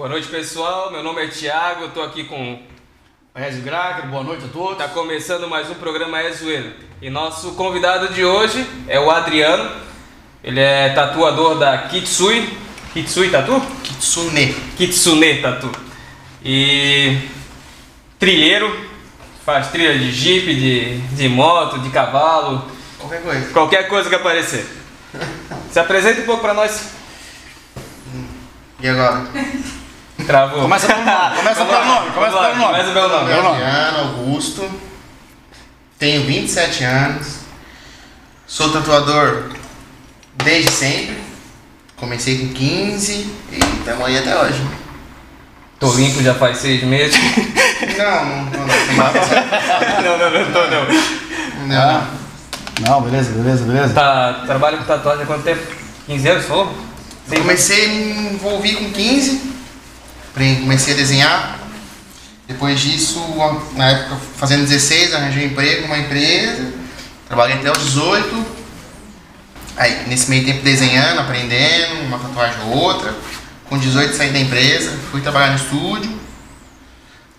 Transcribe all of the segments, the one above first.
Boa noite, pessoal. Meu nome é Thiago, eu tô aqui com. Ezio Gracker, boa noite a todos. Tá começando mais um programa É Zoeiro. E nosso convidado de hoje é o Adriano. Ele é tatuador da Kitsui. Kitsui Tatu? Kitsune. Kitsune Tatu. E. trilheiro. Faz trilha de jeep, de, de moto, de cavalo, Qualquer coisa. qualquer coisa que aparecer. Se apresenta um pouco pra nós. E agora? Travou. Começa pelo nome, começa pelo nome, começa pelo nome. Começa pelo nome. Meu nome. Adriano Augusto. Tenho 27 anos. Sou tatuador desde sempre. Comecei com 15 e estamos aí até hoje. Tô limpo já faz seis meses. Não, não, não. Não, não, não, não tô não. não, não. Não, beleza, beleza, beleza. Tá, trabalha com tatuagem há quanto tempo? 15 anos, falou? Eu comecei a me envolver com 15. Comecei a desenhar. Depois disso, na época, fazendo 16, arranjei emprego numa empresa. Trabalhei até os 18. Aí, nesse meio tempo, desenhando, aprendendo, uma tatuagem ou outra. Com 18, saí da empresa, fui trabalhar no estúdio.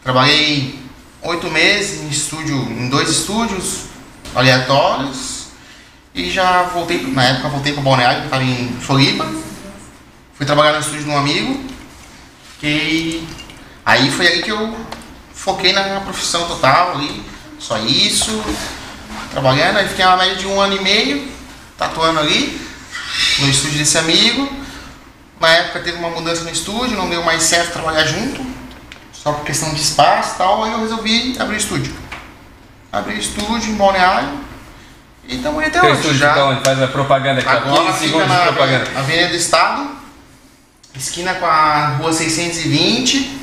Trabalhei oito meses em estúdio, em dois estúdios aleatórios. E já voltei, na época, voltei para Balneário, que estava em Floripa. Fui trabalhar no estúdio de um amigo. Que aí foi aí que eu foquei na profissão total ali. Só isso. Trabalhando, aí fiquei uma média de um ano e meio tatuando ali no estúdio desse amigo. Na época teve uma mudança no estúdio, não deu mais certo trabalhar junto, só por questão de espaço e tal, aí eu resolvi abrir o estúdio. Abri o estúdio em Balneário e Teu hoje. estúdio já. então, onde faz a propaganda aqui, Agora 15 fica na propaganda. Avenida do Estado, esquina com a rua 620,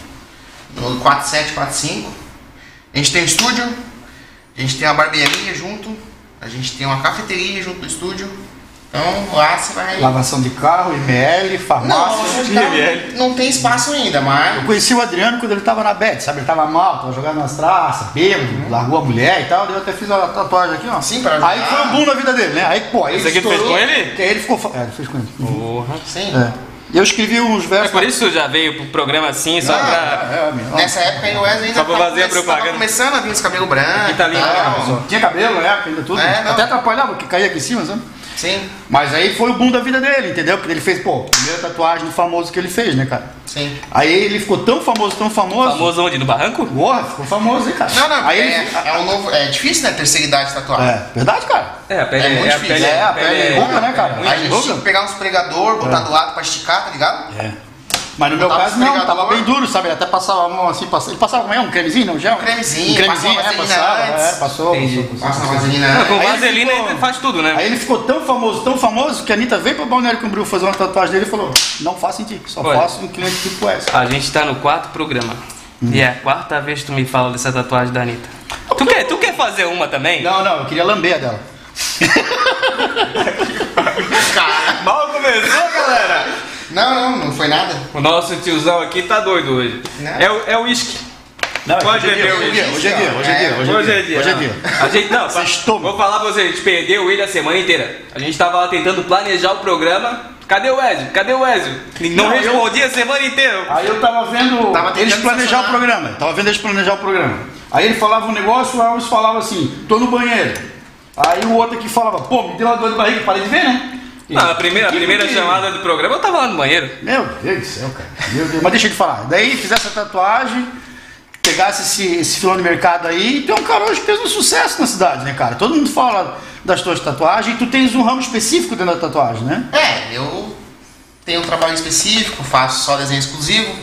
no 4745. A gente tem um estúdio, a gente tem uma barbearia junto, a gente tem uma cafeteria junto do estúdio. Então lá você vai. Lavação de carro, IML, Não, farmácia. não, tá- não tem espaço ainda, mas. Eu conheci o Adriano quando ele tava na bed, sabe? Ele tava mal, tava jogando nas traças, bêbado, largou a mulher e tal. Eu até fiz a tatuagem aqui, ó. Sim, pra ajudar. Aí foi um boom na vida dele, né? Aí, pô, aí Esse aqui tu fez com ele? Que aí ele ficou. É, ele fez com ele. Porra. Sim. É. E eu escrevi uns É versos. por isso já veio pro programa assim, só Não, pra. É, é. Nessa época aí o Wesley ainda Só pra tava fazer a propaganda. tava começando a vir os cabelos brancos. Tá lindo, né, Tinha cabelo na época, ainda tudo. É. Até atrapalhava, porque caía aqui em cima, sabe? Sim, Mas aí foi o boom da vida dele, entendeu? Porque ele fez, pô, a primeira tatuagem do famoso que ele fez, né, cara? sim. Aí ele ficou tão famoso, tão famoso. Famoso onde? No barranco? Porra, ficou famoso, hein, cara? Não, não, Aí é, ele. é um novo. É difícil, né? Terceira idade tatuar. É, verdade, cara. É, a pele É muito a difícil. pele, É, a pele ruga, né, cara? ruim. A gente tinha que pegar uns pregador, botar do lado pra esticar, tá ligado? É. Mas no meu caso não, tava bem duro, sabe? Ele até passava a mão assim, passava. Ele passava como é? Um cremezinho, não? Já? Um cremezinho, Um cremezinho, passava é, passava. antes. É, passou, Entendi. passou, passou, Passa uma vaselina. Não, com ele vaselina ficou- ele faz tudo, né? Aí ele ficou tão famoso, tão famoso, que a Anitta veio pra Balneário Camboriú fazer uma tatuagem dele e falou: Não faço em ti, só Olha. faço um cliente tipo essa. A gente tá no quarto programa. Hum. E é a quarta vez que tu me fala dessa tatuagem da Anitta. Tu quer, tu quer fazer uma também? Não, não, eu queria lamber a dela. Cara. Mal começou, galera! Não, não, não foi nada. O nosso tiozão aqui tá doido hoje. Não. É o, é o uísque. Não, Pode hoje é dia, beber hoje é dia, hoje. hoje é dia, hoje é dia, Hoje é dia. Hoje é dia. A gente, não, tomam. vou falar pra vocês, a gente perdeu ele a semana inteira. A gente tava lá tentando planejar o programa. Cadê o Ezio? Cadê o Ezio? Não, Não, eu- respondia a semana inteira. Aí eu tava vendo Tava tentando eles planejar o programa. Tava vendo eles planejar o programa. Aí ele falava um negócio, o Alves falava assim, tô no banheiro. Aí o outro aqui falava, pô, me deu uma dor de barriga, parei de ver, né? Não, a primeira, a primeira que- chamada do programa eu tava lá no banheiro. Meu Deus do céu, cara. Meu Deus. Mas deixa eu te falar. Daí fizesse essa tatuagem, pegasse esse, esse filão de mercado aí, e tem um cara hoje que fez um sucesso na cidade, né, cara? Todo mundo fala das tuas tatuagens e tu tens um ramo específico dentro da tatuagem, né? É, eu tenho um trabalho específico, faço só desenho exclusivo,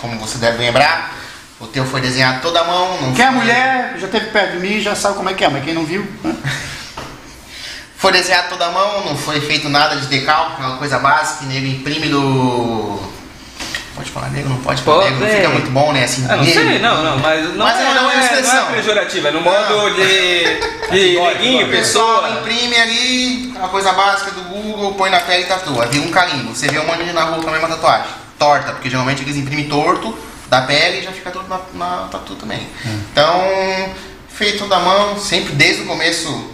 como você deve lembrar. O teu foi desenhado toda a mão. Não Quem é foi- mulher, já teve perto de mim, já sabe como é que é, mas quem não viu, né? Foi desenhado toda a mão, não foi feito nada de decalque, é uma coisa básica, que nego imprime do. Pode falar nego, não pode falar Pode, nego, não é. fica muito bom, né? Assim, Ah, não sei, não, não, mas não, Mas é, é, não, não é é, não é expressão. pejorativo, é no modo Não. de, de neguinho, pessoa. imprime ali, uma coisa básica do Google, põe na pele e tatua. Vira um carimbo. Você vê um monte na rua com a mesma tatuagem. Torta, porque geralmente eles imprimem torto da pele e já fica tudo na, na tatu também. Então, feito da mão, sempre desde o começo,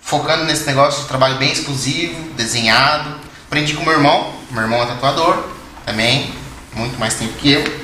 focando nesse negócio de trabalho bem exclusivo, desenhado. Aprendi com meu irmão, meu irmão é tatuador também. muito mais tempo que eu.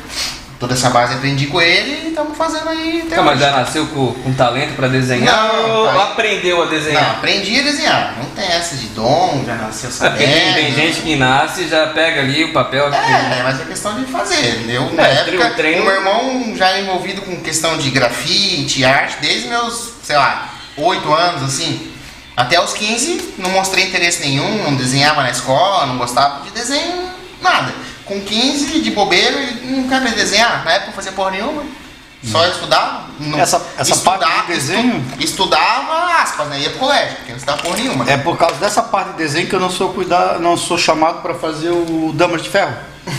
Toda essa base aprendi com ele e estamos fazendo aí até Tá, mas hoje. já nasceu com, com talento pra desenhar Não, ou tá. aprendeu a Não, desenhar? aprendi a desenhar. Não tem essa de dom, já nasceu É, sabendo. porque tem, tem gente que nasce e já pega ali o papel. É, mas é questão de fazer, entendeu? Na É, época, treino- meu irmão já é envolvido com questão de grafite, arte, desde meus, sei lá, 8 anos, assim. Até os 15, não mostrei interesse nenhum, não desenhava na escola, não gostava de desenho, nada. Com 15, de bobeira, não quero desenhar. Na época não fazia porra nenhuma. Só estudava. Não, Essa- essa parte de desenho- estu- estudava, aspas, né? Ia pro colégio, porque não estudava porra nenhuma. É por causa dessa parte de desenho que eu não sou cuidar, não sou chamado para fazer o Damas de Ferro.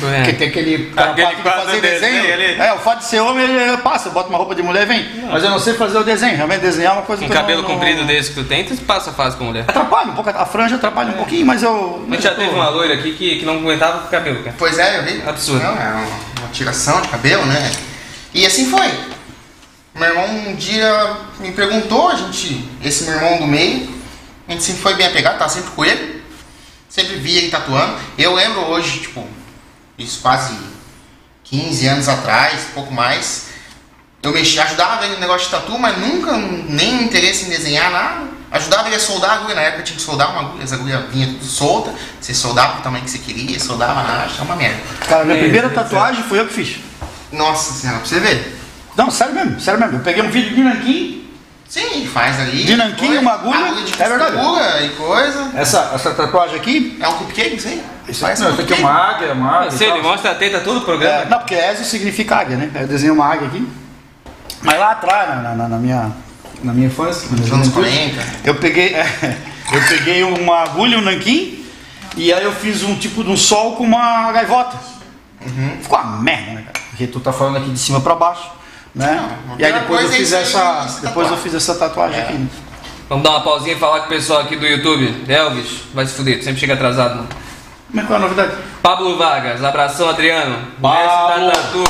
É. Porque tem aquele, aquela Aquele parte de quadro fazer desenho desenho. É, o fato de ser homem, ele passa, bota uma roupa de mulher e vem. Mas eu não sei fazer o desenho. Realmente desenhar é uma coisa Um que eu cabelo não, não... comprido desse que tu tem, tu passa fácil com mulher. Atrapalha um pouco, a franja atrapalha um pouquinho, mas eu. A gente já teve uma loira aqui que, que não aguentava com o cabelo, cara. Pois é, eu vi. Absurdo. Não, é uma, uma tiração de cabelo, né? E assim foi. Meu irmão um dia me perguntou, a gente, esse meu irmão do meio, a gente sempre foi bem apegado, tava sempre com ele. Sempre via ele tatuando. Eu lembro hoje, tipo, isso quase 15 anos atrás, pouco mais. Eu mexi, ajudava ele no negócio de tatu, mas nunca nem interesse em desenhar nada. Ajudava ele a soldar a agulha, na época tinha que soldar uma agulha, as agulhas vinham tudo solta, você soldava pro tamanho que você queria, soldava na acha, é uma merda. Cara, minha Meu primeira do tatuagem foi eu que fiz. Nossa senhora, pra você ver. Não, sério mesmo, sério mesmo. Eu peguei um vídeo de nanquim, Sim, faz ali. De nanquim, uma agulha, de é verdade. costura e coisa. essa, essa tatuagem aqui. É um cupcake, isso aí? Isso Faz não, isso aqui é uma águia, uma águia. Se e ele mostra a teta todo o programa. É, não, porque Ezio significa águia, né? Eu desenhei uma águia aqui. Mas lá atrás, na, na- na minha, na minha infância, Nos anos juventude, 40. eu peguei, é, eu peguei uma agulha, um nanquim, e aí eu fiz um tipo de um sol com uma gaivota. Uhum. Ficou uma merda, né, cara? Porque tu tá falando aqui de cima pra baixo, né? Não, e aí depois eu é fiz essa, essa depois eu tatuagem. fiz essa tatuagem É. aqui. né? Vamos dar uma pausinha e falar com o pessoal aqui do YouTube. Elvis, vai se fuder, tu sempre chega atrasado, mano. Como é que é a novidade? Pablo Vargas, abração Adriano. Pablo. Mestre da Tatu.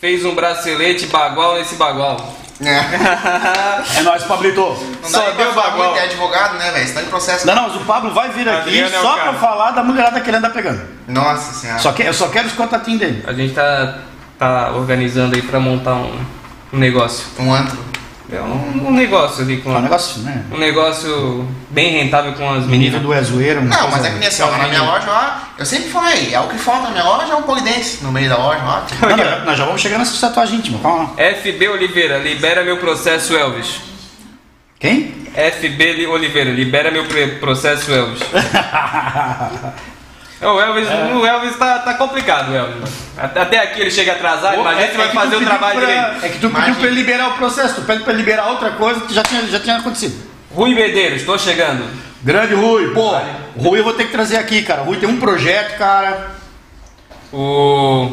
Fez um bracelete bagual nesse bagual. É. É nóis, Pablito. Não Só dá deu bagual. é advogado, né, velho? Você tá em processo. Não, não, mas o Pablo vai vir aqui Adriano é só cara. pra falar da mulherada que ele anda pegando. Nossa senhora. Só que, eu só quero os contatinhos dele. A gente tá, tá organizando aí pra montar um, um negócio. Um antro. É um, um negócio ali com É um negócio, né? um negócio bem rentável com as meninas. do é zoeiro. uma Não, coisa- mas é que nem assim, ó, na minha loja lá, eu sempre falei, é o que falta na minha loja é um polidense no meio da loja lá. Não, não, nós já vamos chegar nessa tatuagem íntima, calma lá. FB Oliveira, libera meu processo Elvis. Quem? FB Li- Oliveira, libera meu processo Elvis. É, O Elvis, o Elvis tá, tá complicado, Elvis. Até aqui ele chega atrasado, imagina se vai que tu fazer o pediu trabalho pra- direito. É que tu pediu Imagina. pra ele liberar o processo, tu pede pra ele liberar outra coisa que já tinha, já tinha acontecido. Rui Medeiros, tô chegando. Grande Rui, pô, o Rui eu vou ter que trazer aqui, cara. Rui tem um projeto, cara. O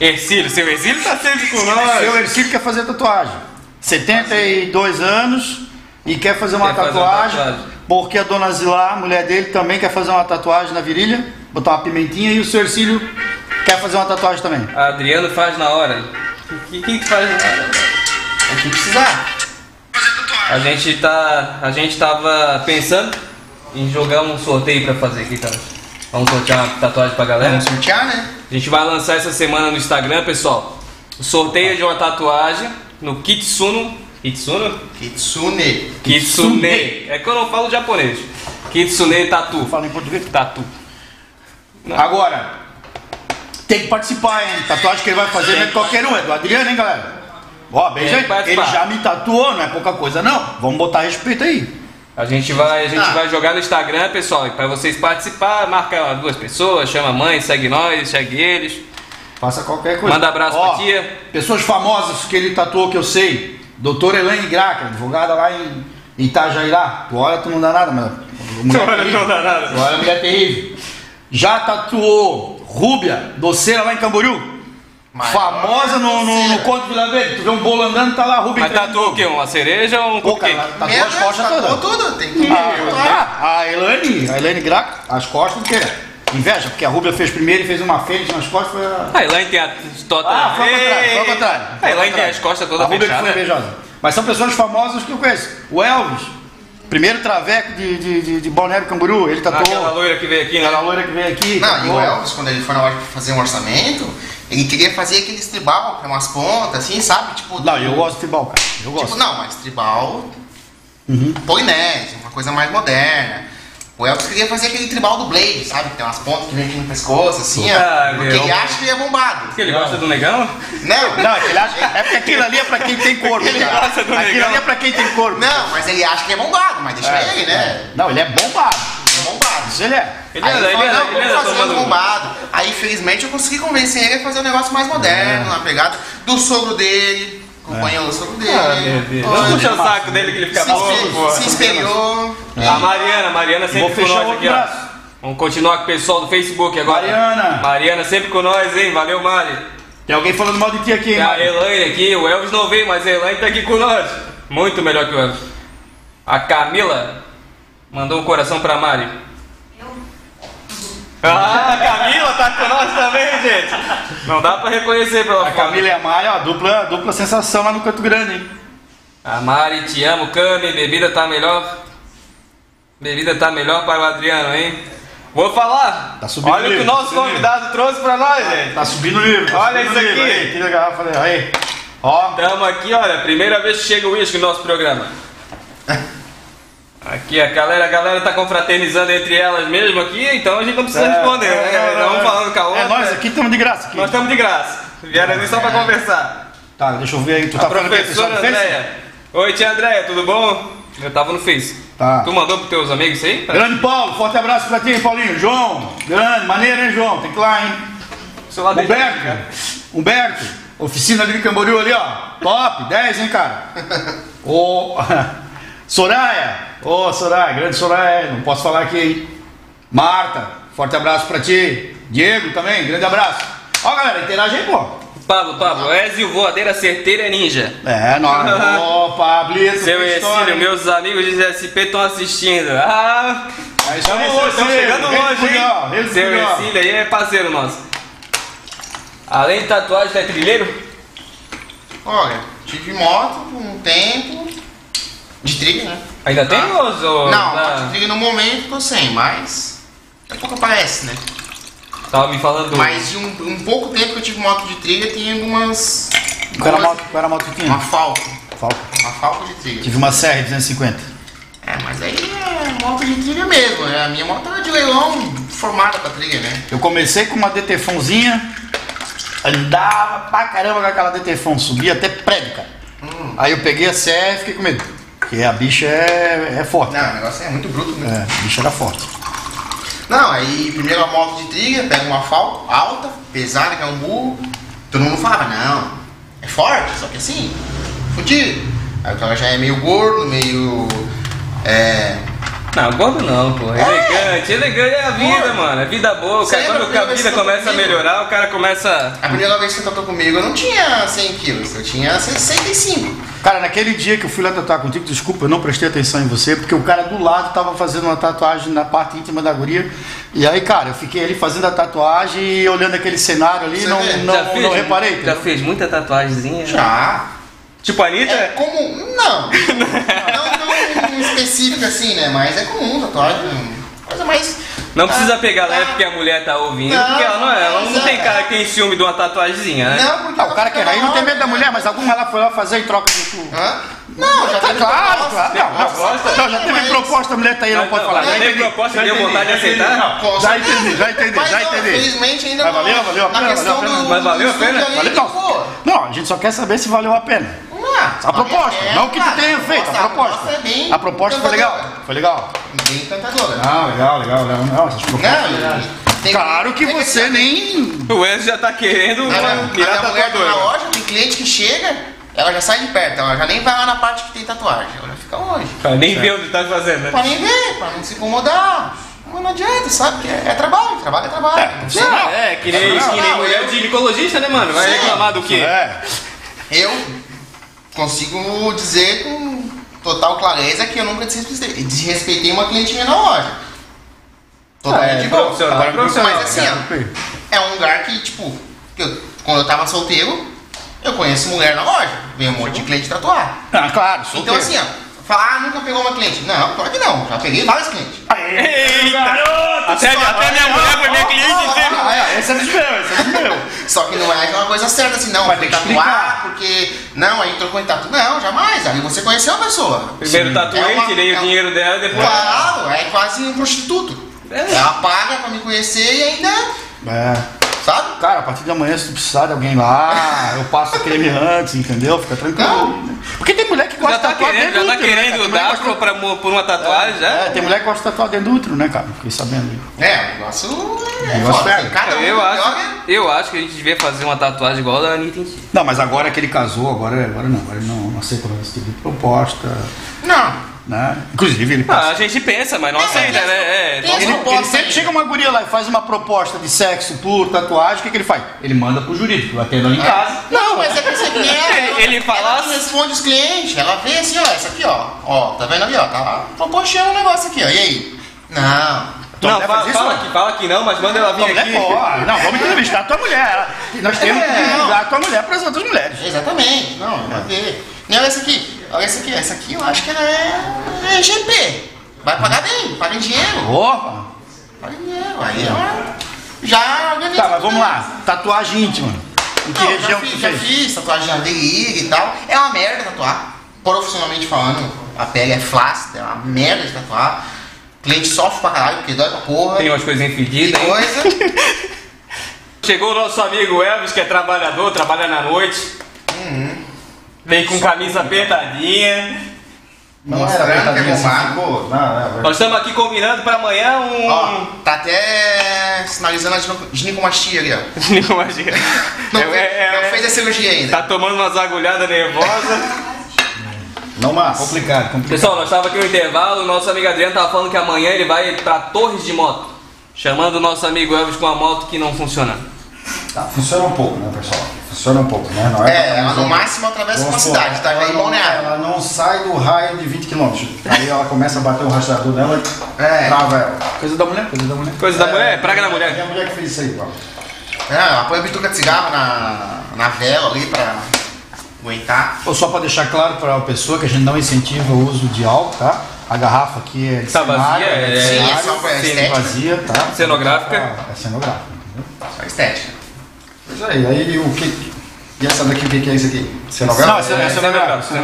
Ercílio, seu Ercílio tá sempre com nós. Seu Ercílio quer fazer tatuagem. 72 anos e quer fazer uma, Quer fazer uma tatuagem, tatuagem. Porque a dona Zilá, a mulher dele, também quer fazer uma tatuagem na virilha, botar uma pimentinha e o seu Ercílio quer fazer uma tatuagem também. Adriano faz na hora. O que, faz na hora? O que precisar. A gente tá. A gente tava pensando em jogar um sorteio pra fazer aqui, tá? Vamos sortear uma tatuagem pra galera. Vamos sortear, né? A gente vai lançar essa semana no Instagram, pessoal. O sorteio de uma tatuagem no Kitsuno. Kitsuno? Kitsune. Kitsune. É que eu não falo japonês. Kitsune Tatu. Fala em português. Tatu. Agora, tem que participar, hein? Tatuagem que ele vai fazer não é de qualquer um, é do Adriano, hein, galera? Ó, bem, gente, ele já me tatuou, não é pouca coisa, não. Vamos botar respeito aí. A gente vai, a gente Ah. vai jogar no Instagram, pessoal, para vocês participar, marca duas pessoas, chama a mãe, segue nós, segue eles. Faça qualquer coisa. Manda abraço Ó, pra tia. Pessoas famosas que ele tatuou, que eu sei. Doutora Elaine Graca, advogada lá em Itajairá. Tu olha, tu não dá nada, mas. mulher terrível. dá nada. Tu olha, mulher terrível. Já tatuou Rúbia, doceira lá em Camboriú. Maior Famosa no, no, no. Conto de Vila Verde. Tu vê um bolo andando, tá lá a Rúbia. Mas tatuou o quê? Uma cereja ou um Pô, cupcake? tatuou as costas tatuou todas. tudo. Tem tudo. Ah, a Elaine, a Elaine Graca, as costas, porque inveja, porque a Rúbia fez primeiro e fez uma fênix nas costas, foi a... A Elaine tem a tota. Ah, foi ao contrário, foi ao contrário. A ao Elaine tem contrário. as costas A todas Rúbia que foi invejosa. Mas são pessoas famosas que eu conheço. O Elvis, Primeiro traveco de, de, de, de Balneário Camboriú, ele tatuou. Aquela loira que veio aqui, né? Aquela loira que veio aqui. Não, e o tatuou. Elvis, quando ele foi na hora de fazer um orçamento, ele queria fazer aqueles tribal, com umas pontas, assim, sabe? Tipo, Não, eu gosto de tribal, cara. Eu gosto. Tipo, não, mas tribal Uhum. polinésio, uma coisa mais moderna. O Elvis queria fazer aquele tribal do Blade, sabe? Tem umas pontas que vem aqui no pescoço, assim, Ah, ó. Porque meu. ele acha que ele é bombado. Que ele gosta do negão? Não, Não, é que ele acha, é porque aquilo ali é pra quem tem corpo. Ele cara. gosta do Aquilo negão. ali é pra quem tem corpo. não, mas ele acha que é bombado, mas deixa É, ele, né? Não, ele é bombado. Ele é bombado. Isso ele é. Ele Aí anda, ele ele falou, anda, não, vamos fazer um bombado. Aí, infelizmente, eu consegui convencer ele a fazer um negócio mais moderno, É. uma pegada do sogro dele, acompanhou o sogro dele. Ah, meu Deus. Puxar o saco dele que ele fica se, bom, se espelhou. A Mariana, Mariana sempre Vou com nós aqui, ó. braço. Vamos continuar com o pessoal do Facebook agora. Mariana. Mariana sempre com nós, hein? Valeu, Mari. Tem alguém falando mal de ti aqui, hein, Tem a? Elaine aqui, o Elvis não veio, mas a Elaine tá aqui com nós. Muito melhor que o Elvis. A Camila mandou um coração pra Mari. Ah, a Camila tá com nós também, gente. Não dá pra reconhecer pela A foto. Camila e a Maia, ó, dupla, dupla sensação lá no Canto Grande, hein? A Mari, te amo, Cami, bebida tá melhor. Bebida tá melhor para o Adriano, hein? Vou falar. Tá subindo Olha o que o livre, nosso subindo convidado trouxe pra nós, gente. Tá subindo o livro. Tá Olha isso livro. aqui. Aí, tira a garrafa. Aí. Ó. Tamo aqui, olha, primeira vez que chega o uísque no nosso programa. Aqui a galera, a galera tá confraternizando entre elas mesmo aqui, então a gente não precisa responder, né? Nós vamos falando com a outra. É, nós aqui estamos de graça. Aqui. Nós estamos de graça. Vieram ali só pra conversar. Tá, deixa eu ver aí. Tu A tá falando quê? Pessoal professora do Face? Andréia. Oi, tia Andréia, tudo bom? Eu tava no Face. Tá. Tu mandou pros teus amigos aí? Grande Paulo, forte abraço pra ti, Paulinho. João, grande, maneiro, hein, João? Tem que ir lá, hein? Seu lado Humberto, Humberto, oficina ali de Camboriú ali, ó. Top, 10, hein, cara? Ô, Soraya, ô, Soraya, grande Soraya, não posso falar aqui, hein? Marta, forte abraço pra ti. Diego também, grande abraço. Ó, galera, interage aí, pô. Pablo, Pablo, Ezio Voadeira Certeira é Ninja. É, nós. Ô, Pablito, Seu Exílio, meus amigos de SP estão assistindo. Ah, É estamos seu longe, estamos Exílio, chegando longe, hein? Seu. Exílio aí é parceiro nosso. Além de tatuagem, tu é trilheiro? Olha, tive moto por um tempo. De trilha, né? Ainda tem ou... ou Não, tá- moto de trilha no momento tô sem, mas. Daqui a pouco aparece, né? Tava me falando... Mas de um, um pouco tempo que eu tive moto de trilha, tem algumas. Qual era a moto, qual era a moto que Uma tinha? falca. Falta. Uma falca de trilha. Tive uma CR 250. É, mas aí é moto de trilha mesmo, né? A minha moto era de leilão formada pra trilha, né? Eu comecei com uma DTFãozinha, andava pra caramba com aquela DTFão, subia até prédio, cara. Hum. Aí eu peguei a CR e fiquei com medo. Porque a bicha é, é forte. Não, o negócio é muito bruto mesmo. É, a bicha era forte. Não, aí primeiro a moto de trilha, pega uma falca alta, pesada, que é um burro. Todo mundo falava, não, é forte, só que assim, fudido. Aí o cara já é meio gordo, meio. É. Não, gordo não, pô. Elegante. Elegante é a vida, mano. É vida boa. Cara, quando a vida começa a melhorar, o cara começa... A primeira vez que você tratou comigo eu não tinha 100 quilos, eu tinha 65. Cara, naquele dia que eu fui lá tatuar contigo, desculpa, eu não prestei atenção em você, porque o cara do lado tava fazendo uma tatuagem na parte íntima da guria. E aí, cara, eu fiquei ali fazendo a tatuagem e olhando aquele cenário ali, não, não, fez, não reparei. Já entendeu? fez muita tatuagemzinha? Já. Tipo a Anitta? É comum. Não. não, não específico assim, né? Mas é comum tatuagem. Coisa mais. Não precisa Ah, pegar leve ah, porque a mulher tá ouvindo, Não, porque ela não é. Ela não tem é. cara que tem ciúme de uma tatuagemzinha, né? Não, porque. Ah, o cara que aí não na tem medo da mulher, mas alguma ela foi lá fazer em troca de tu. Hã? Não, já Tá teve claro, proposta. claro. Não, não, não, já teve Mas- proposta, a mulher tá aí, não Mas pode não, falar. mas Já teve proposta, deu vontade de já entendi. aceitar? Não, Já entendi, já entendi, Mas já não, entendi. Infelizmente ainda Mas não- valeu, valeu a na pena, questão valeu a pena. do- Mas valeu a pena? Valeu, não. Não, a gente só quer saber se valeu a pena. A proposta, é, não o que tu cara, tenha feito, a proposta. é bem A proposta foi legal, foi legal. Bem encantadora. Ah, legal, legal, legal. Não, essas propostas. Não, tem- Claro que você nem. O Wesley já tá querendo A uma, mulher tá na loja, tem cliente que chega, ela já sai de perto, ela já nem vai lá na parte que tem tatuagem, ela já fica longe. Pra nem ver onde tá fazendo, né? Pra nem ver, pra não se incomodar. Mas não adianta, sabe? Que é, é trabalho, trabalho é trabalho. Ah, é, que nem, Não, que nem não, mulher eu- de ginecologista, né, mano? Vai Sim. reclamar do quê? É. Eu consigo dizer com total clareza que eu nunca desrespeitei, desrespeitei uma cliente minha na loja. Totalmente É, de boa. é profissional, Mas assim, ó, é um lugar que, tipo, eu- quando eu tava solteiro, eu conheço mulher na loja. Vem um monte de cliente tatuar. Ah, claro, Então solteiro. assim, ó, Falar, ah, nunca pegou uma cliente. Não, claro que não. Já peguei vários clientes. Até, até minha mulher foi minha cliente é, esse é meus, esse é meus. Só que não é aquela coisa certa assim, não. Foi tem que tatuar explicar. porque. Não, aí trocou em tatu. Não, jamais. Ali você conheceu a pessoa. Primeiro tatuei, É uma- tirei é o dinheiro dela e depois. Claro, é quase um prostituto. É. Ela paga pra me conhecer e ainda. É. Sabe? Cara, a partir de amanhã, se tu precisar de alguém lá, eu passo creme antes, entendeu? Fica tranquilo. Não. Porque tem mulher que gosta Já tá de tatuar querendo, dentro já do tá útero, né, cara? querendo mulher dar gosta- pra, por uma tatuagem já? É, tem mulher que gosta de tatuar dentro do útero, né, cara? Fiquei sabendo. É, o negócio. É foda. um eu, joga- acho, eu acho que a gente devia fazer uma tatuagem igual a da Anitta em si. Não, mas agora que ele casou, agora, agora não, agora ele não, não aceita mais esse tipo de proposta, Não. Né? Inclusive, ele Ah, passa. a gente pensa, mas não É, aceita, né? É, Ele, ele sempre chega uma guria lá e faz uma proposta de sexo por tatuagem, o que, que ele faz? Ele manda pro jurídico, eu atendo ali em casa. Não, mas é que aqui é. Ele- fala Ela assim- que responde os clientes. Ela vê assim, ó, essa aqui, ó. Ó, tá vendo ali, ó? Tá lá. propondo um negócio aqui, ó. E aí? Não. Tua Não, fala, faz isso, fala não? que, fala que não, mas manda ela vir aqui. pode. Não, vamos entrevistar a tua mulher. Ela- Nós temos que É, não. divulgar a tua mulher para as outras mulheres. Exatamente. Não, vai ver. Nem olha essa aqui. Olha essa aqui. Essa aqui eu acho que ela é, é GP. Vai pagar bem, paga em dinheiro. Opa! Paga em dinheiro. Aí ela já organiza. Tá, mas vamos lá. Tatuagem íntima. Em que Não, região já, que fiz, tu já fez? fiz tatuagem na delírio e tal. É uma merda tatuar. Profissionalmente falando, a pele é flácida, é uma merda de tatuar. O cliente sofre pra caralho, porque dói pra porra. Tem umas coisinhas Que fedidas, coisa. Chegou o nosso amigo Elvis, que é trabalhador, trabalha na noite. Vem com camisa apertadinha. Não era Mostrando que é apertadinha assim. Não, é, Nós estamos aqui combinando pra amanhã um. Ó, tá até sinalizando a ginecomastia ali, ó. Imagina. Não, É- fez, é- não é- fez a cirurgia ainda. Tá tomando umas agulhadas nervosas. não mas. Complicado, complicado. Pessoal, nós estávamos aqui no intervalo, o nosso amigo Adriano tava falando que amanhã ele vai pra Torres de Moto. Chamando o nosso amigo Elvis com a moto que não funciona. Tá, funciona um pouco, né, pessoal? Funciona um pouco, né? Não É, pra ela no um- máximo atravessa uma cidade, tá? ela Aí não-. Ela não sai do raio de 20 km. Aí ela começa a bater o rastreador dela e É. trava ela. Coisa da mulher, coisa da mulher. Coisa da mulher, praga da É a mulher. mulher que fez isso aí, Paulo. É, ela põe a bituca de cigarro na, na vela ali pra aguentar. Ou só para deixar claro para a pessoa que a gente não incentiva o uso de álcool, tá? A garrafa aqui é de Tá vazia, cenário, é- de Sim, é cenário, só pra sim, estética. vazia, tá? Cenográfica. É cenográfica, entendeu? Só estética. Pois é, e aí o que. E essa daqui, o que que é isso aqui? Não, Cenográfico? essa é É, cenográfica,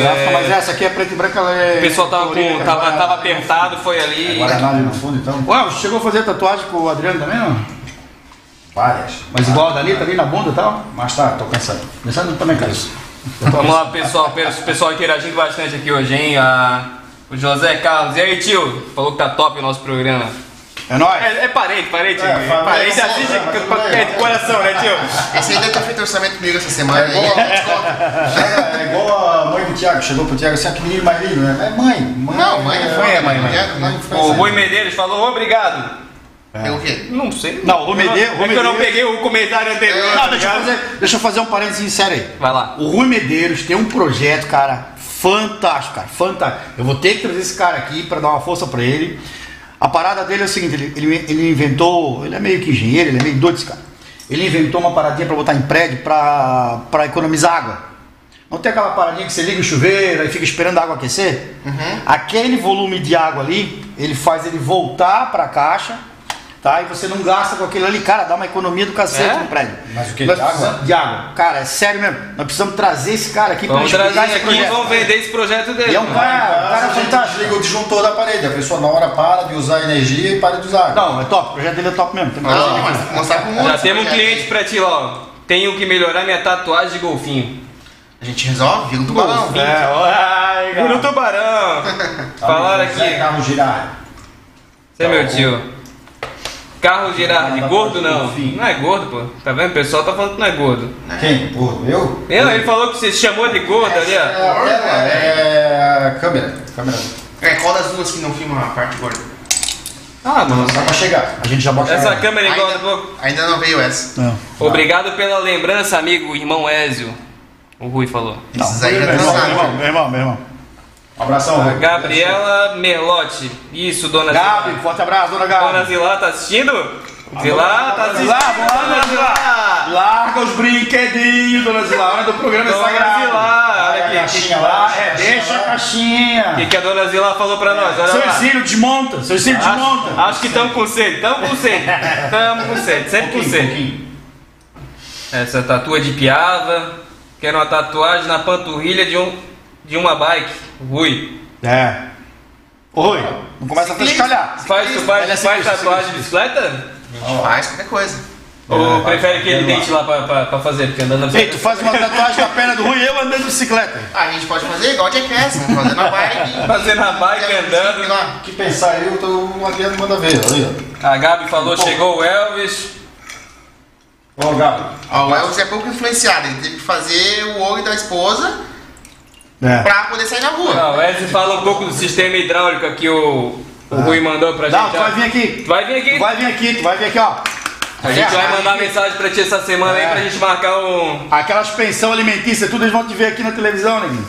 É- mas essa aqui é preta e branca, ela é... O pessoal tava, com, tava, agora- tava apertado, foi ali. Guaraná ali no fundo, então. Ué, você chegou a fazer tatuagem com o Adriano também, não? Várias. Mas igual a da Anitta ali na bunda e tal? Mas tá, tô cansado. Pensando também, cara. isso. Vamos lá, pessoal. O pessoal interagindo bastante aqui hoje, hein? A- o José Carlos. E aí, tio? Falou que tá top o nosso programa. É nóis. É, é parente, parente. É, parente é, assiste é, é, de coração, né, tio? Esse aí deve ter feito orçamento comigo essa semana. É te conto. Chega, é igual a mãe do Thiago, chegou pro Thiago assim, ah, que menino mais lindo, né? É mãe, mãe. Não, mãe é foda, é, mãe, mãe. mãe O assim. Rui Medeiros falou obrigado. É o quê? Não sei. Não, o Rui Medeiros- É que eu não peguei o comentário anterior. Não, tá deixa eu, fazer, deixa eu fazer um parênteses sério aí. Vai lá. O Rui Medeiros tem um projeto, cara, fantástico, cara, fantástico. Eu vou ter que trazer esse cara aqui para dar uma força para ele. A parada dele é o seguinte, ele, ele, ele inventou, ele é meio que engenheiro, ele é meio doido esse cara. Ele inventou uma paradinha para botar em prédio para economizar água. Não tem aquela paradinha que você liga o chuveiro e fica esperando a água aquecer? Aquele volume de água ali, ele faz ele voltar para a caixa, tá? E você não gasta com aquilo ali, cara, dá uma economia do cacete É? no prédio. Mas o que, Nós de água? de água. Cara, é sério mesmo. Nós precisamos trazer esse cara aqui Vamos pra trazer explicar esse aqui e projeto. vamos vender esse projeto dele. E é um cara, um Cara, fantástico. desliga o disjuntor da parede, a pessoa na hora para de usar energia e para de usar. Não, é top. O projeto dele é top mesmo. Tem que Não, trazer mas mostrar pro mundo. Já temos um cliente pra ti lá, ó. Tenho que melhorar minha tatuagem de golfinho. A gente resolve, vira um tubarão. É, ai, vira um tubarão. Falaram aqui. Carlos Girardi. Você é meu tio. Carro Girardi, gordo não. Não é gordo, pô. Tá vendo? O pessoal tá falando que não é gordo. Quem? Gordo? Eu? Eu, ele falou que você chamou de gordo ali, É, ó. tela, é a câmera. câmera. É, qual das duas que não filma a parte gorda? Ah, mano. Dá pra chegar. A gente já bota. Essa câmera um Ainda, pouco. ainda não veio essa. Não. Obrigado pela lembrança, amigo, irmão Ézio. O Rui falou. Não, Esses aí já meu estão irmão, meu irmão, na. meu irmão, meu irmão. Um abração, A. Gabriela Merlotti. Isso, dona Gabi, Zilá. forte abraço, dona Dona Gabi. Zilá tá assistindo? Zilá tá assistindo. Zilá, dona Zilá. Larga os brinquedinhos, dona Zilá. Hora do programa é Dona sagrado. Zilá, olha aqui, caixinha lá, É, deixa a O caixinha. que, que a dona Zila falou pra nós? Olha Seu. Cílio, desmonta. Seu Cílio, desmonta. Acho, acho que estamos com sede, estamos com sede. Estamos com sede, sempre com sede. Essa tatua de piava. Quero uma tatuagem na panturrilha de, um, de uma bike. Rui. É. Oi, não começa a frescalhar. Faz, tu faz, é faz ciclista, tatuagem de bicicleta? Faz qualquer coisa. Ou vai, prefere que ele vai, tente lá pra, pra, pra fazer? Porque andando na Ei, tu faz uma tatuagem na perna do Rui e eu andando de bicicleta. A gente pode fazer igual o Jackass, fazer na bike. Fazer na bike, andando. Que pensar eu, tô, o Adriano manda ver. A Gabi falou, chegou o Elvis. ó. Ó, Gabi. Ó, o Elvis é pouco influenciado, ele teve que fazer o olho da esposa É. pra poder sair na rua. Não, o Wesley fala um pouco do sistema hidráulico que o, o Rui mandou pra Não, gente. tu vai vir aqui. Tu vai vir aqui. Tu vai vir aqui, tu vai vir aqui, ó. A gente vai É, mandar aí- mensagem pra ti essa semana aí É. pra gente marcar um. Aquelas pensão alimentícia, tudo eles vão te ver aqui na televisão, neguinho.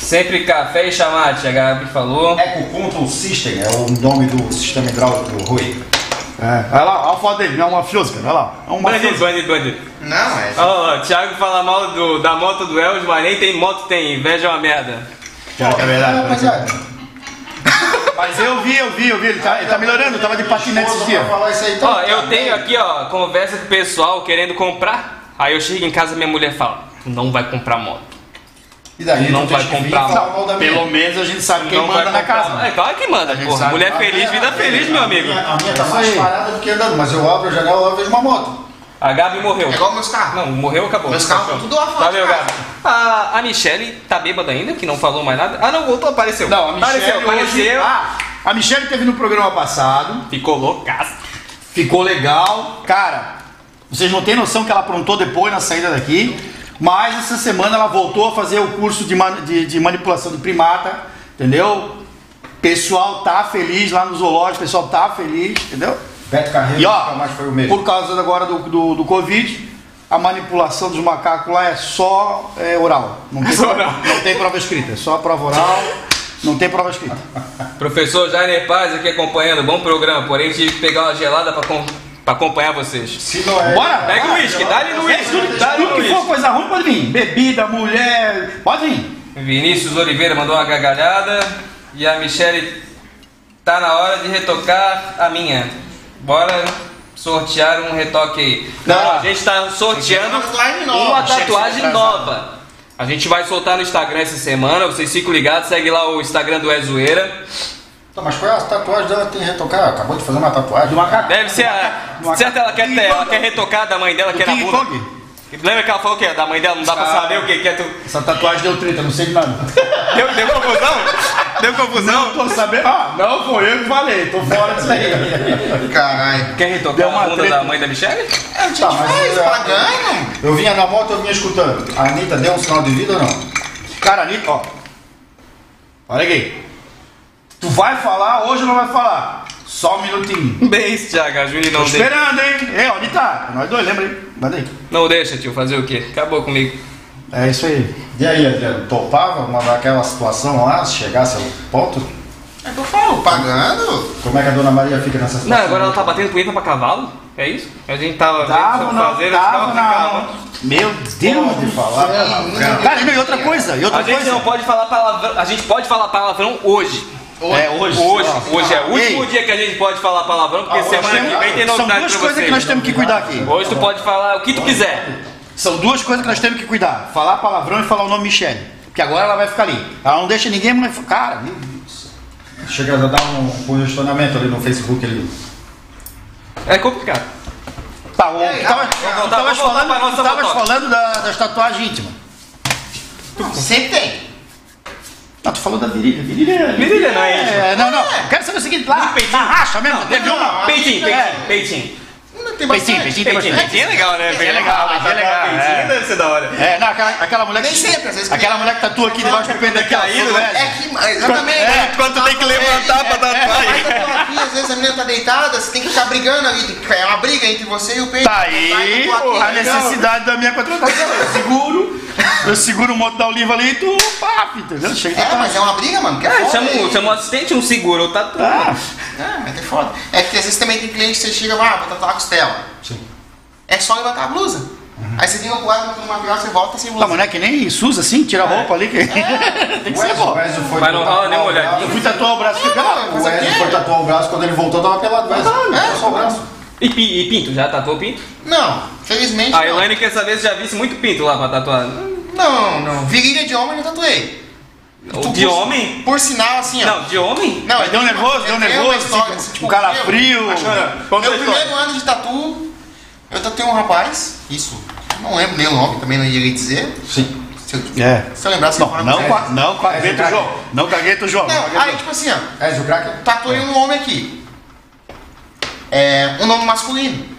Sempre café e chamate, a Gabi falou. Eco Control System é o nome do sistema hidráulico do Rui. É. Olha lá, olha a foto dele, não é um mafioso, cara. Olha lá. É um Bandido, mafioso. bandido, bandido. Não, é. Ó, ó, Thiago fala mal do, da moto do Elvis, mas nem tem moto, tem. Inveja é uma merda. Cara, que é verdade. Rapaziada, Mas eu vi, eu vi, eu vi. Ele tá, ele tá melhorando, eu tava de patinete esse dia. tá? Ó, eu tenho aqui, ó, conversa com o pessoal querendo comprar. Aí eu chego em casa e minha mulher fala: não vai comprar moto. E daí, não vai vir comprar. Pelo menos a gente sabe quem não manda vai na comprar. casa. É claro que manda, porra. Mulher feliz, vida feliz, meu amigo. A minha, a minha tá Isso mais aí. parada do que andando, mas eu abro a janela e vejo uma moto. A Gabi morreu. É igual meus carros. Não, morreu, acabou. Meus carros estão tudo lá fora Valeu. Gabi. A, a Michelle tá bêbada ainda, que não falou mais nada. Ah, não, voltou, apareceu. Não, a Michelle apareceu, hoje... apareceu. Ah, a Michelle teve no programa passado, Ficou loucaça. ficou legal. Cara, vocês não têm noção que ela aprontou depois na saída daqui. Mas essa semana ela voltou a fazer o curso de, man- de- de manipulação de primata, entendeu? Pessoal tá feliz lá no zoológico, pessoal tá feliz, entendeu? Beto Carreiro E ó, mais foi o mesmo. por causa agora do, do, do Covid, a manipulação dos macacos lá é só é, oral. Não tem, Só prova, oral. não tem prova escrita, é só prova oral, não tem prova escrita. Professor Jainer Paz aqui acompanhando, bom programa. Porém, tive que pegar uma gelada pra, com- pra acompanhar vocês. Se não é. Bora? Pega o uísque, dá-lhe no uísque. Tudo, que for coisa ruim pode vir. Bebida, mulher, pode vir. Vinícius Oliveira mandou uma gargalhada. E a Michele tá na hora de retocar a minha. Bora sortear um retoque aí. Não. Não, a gente tá sorteando Uma tatuagem nova. uma Chega tatuagem sem nova. A gente vai soltar no Instagram essa semana. Vocês ficam ligados, segue lá o Instagram do Ezoeira. Tá, mas qual é a tatuagem dela que tem que retocar? Acabou de fazer uma tatuagem. Do macaco. Deve ser a. Certo, ela quer, ter, ela quer retocar da mãe dela, que é na King bunda. Kong. Lembra que ela falou que é da mãe dela? Não dá pra Ah. saber o que que é tu. Essa tatuagem deu treta, não sei de nada. Deu, deu confusão? Deu confusão? Tô sabendo. Ah, não foi eu que falei, tô fora disso aí. Caralho. Quer retocar Deu uma a bunda treta. da mãe da Michelle? É, a gente Tá, mas faz, é- pagando. Eu vinha na moto, eu vinha escutando. A Anitta deu um sinal de vida ou não? Cara, Anitta, ó. Olha aqui. Tu vai falar hoje ou não vai falar? Só um minutinho. Bem isso, Thiago. A Júlia não deixa. esperando, hein? É, onde tá? Nós dois, lembra aí? Manda aí. Não deixa, tio. Fazer o quê? Acabou comigo. É isso aí. E aí, Adriano, topava uma daquela situação lá, se chegasse ao ponto? É que eu falo, pagando. Como é que a dona Maria fica nessa situação? Não, agora ela tá batendo punheta pra cavalo? É isso? A gente tava Tava não, fazer tava cavalo. Meu Deus Pode do falar palavrão. Cara, não, e outra coisa, e outra A gente coisa. não pode falar palavrão. A gente pode falar palavrão hoje. É, hoje. Hoje, hoje é o último Ei. dia que a gente pode falar palavrão, porque Ah, hoje semana tem- que vem tem São novidade duas pra coisas que nós temos que cuidar aqui. Hoje tu pode falar o que tu quiser. São duas coisas que nós temos que cuidar. Falar palavrão e falar o nome Michelle. Porque agora ela vai ficar ali. Ela não deixa ninguém mais. Cara, meu Deus. Chega a dar um congestionamento ali no Facebook ali. É complicado. Tá, o, Ei, tu tava, tu voltar, voltar falando, fofoca. falando da, das tatuagens íntimas. Não, sempre tem. Não, tu falou da virilha. Virilha, Virilha não é íntima. É, não, não. Quero saber o seguinte, lá, na racha mesmo. Teve uma. Peitinho, É. peitinho, peitinho. Tem Peitinho, bastante. peitinho, tem Peitinho, bastante. peitinho é legal, né? Peitinho é legal, peitinho é legal, Peitinho é. deve ser da hora. É, não, aquela, aquela mulher que. Nem sempre, às vezes Aquela que- mulher que tatua aqui debaixo do aqui, ó. Caído, tudo, né? É que, exatamente. É, Quando tem que levantar pra dar Aí eu tô aqui, às vezes a menina tá deitada, você tem que ficar brigando ali. tem que- É uma briga entre você e o peito. Tá aí a necessidade da minha contratação. Eu seguro, eu seguro o moto da oliva ali e tu pá, entendeu? Chega É, mas é uma briga, mano. Que é, É, chama, o assistente, um seguro, ou tatu. É, é foda. É que às vezes também tem cliente que você chega e fala, ah, vou tatuar a costela. Sim. É só levantar a blusa. Aí você pro lado, no material, você volta sem Não, blusa. mas não é que nem SUS assim, tira a roupa ali. Que... Tem que O ser, o foi Mas não rola nem o olhadinha. Eu braço. fui tatuar o braço ficar. Não, O Mas aqui Ezio é- foi tatuar o braço, quando ele voltou, tava pelado. Mas, é, só o braço. E, e pinto? Já tatuou pinto? Não, felizmente A não. Elaine quer saber se já visse muito pinto lá pra tatuar. Não, não. Virilha de homem eu tatuei. O de homem? Por sinal, assim, ó. Não, de homem? Não, deu eu- nervoso, eu deu nervoso, história, assim, tipo, um calafrio. Meu, meu história. primeiro ano de tatu, eu tatuei um rapaz, isso, não lembro nem o nome, também não iria dizer. Sim. Se eu, É. se eu lembrar, você Não, não, com a- não cagueta o João. Não cagueta o João. Não, aí tipo assim, ó, craque. tatuei um nome aqui. É, um nome masculino.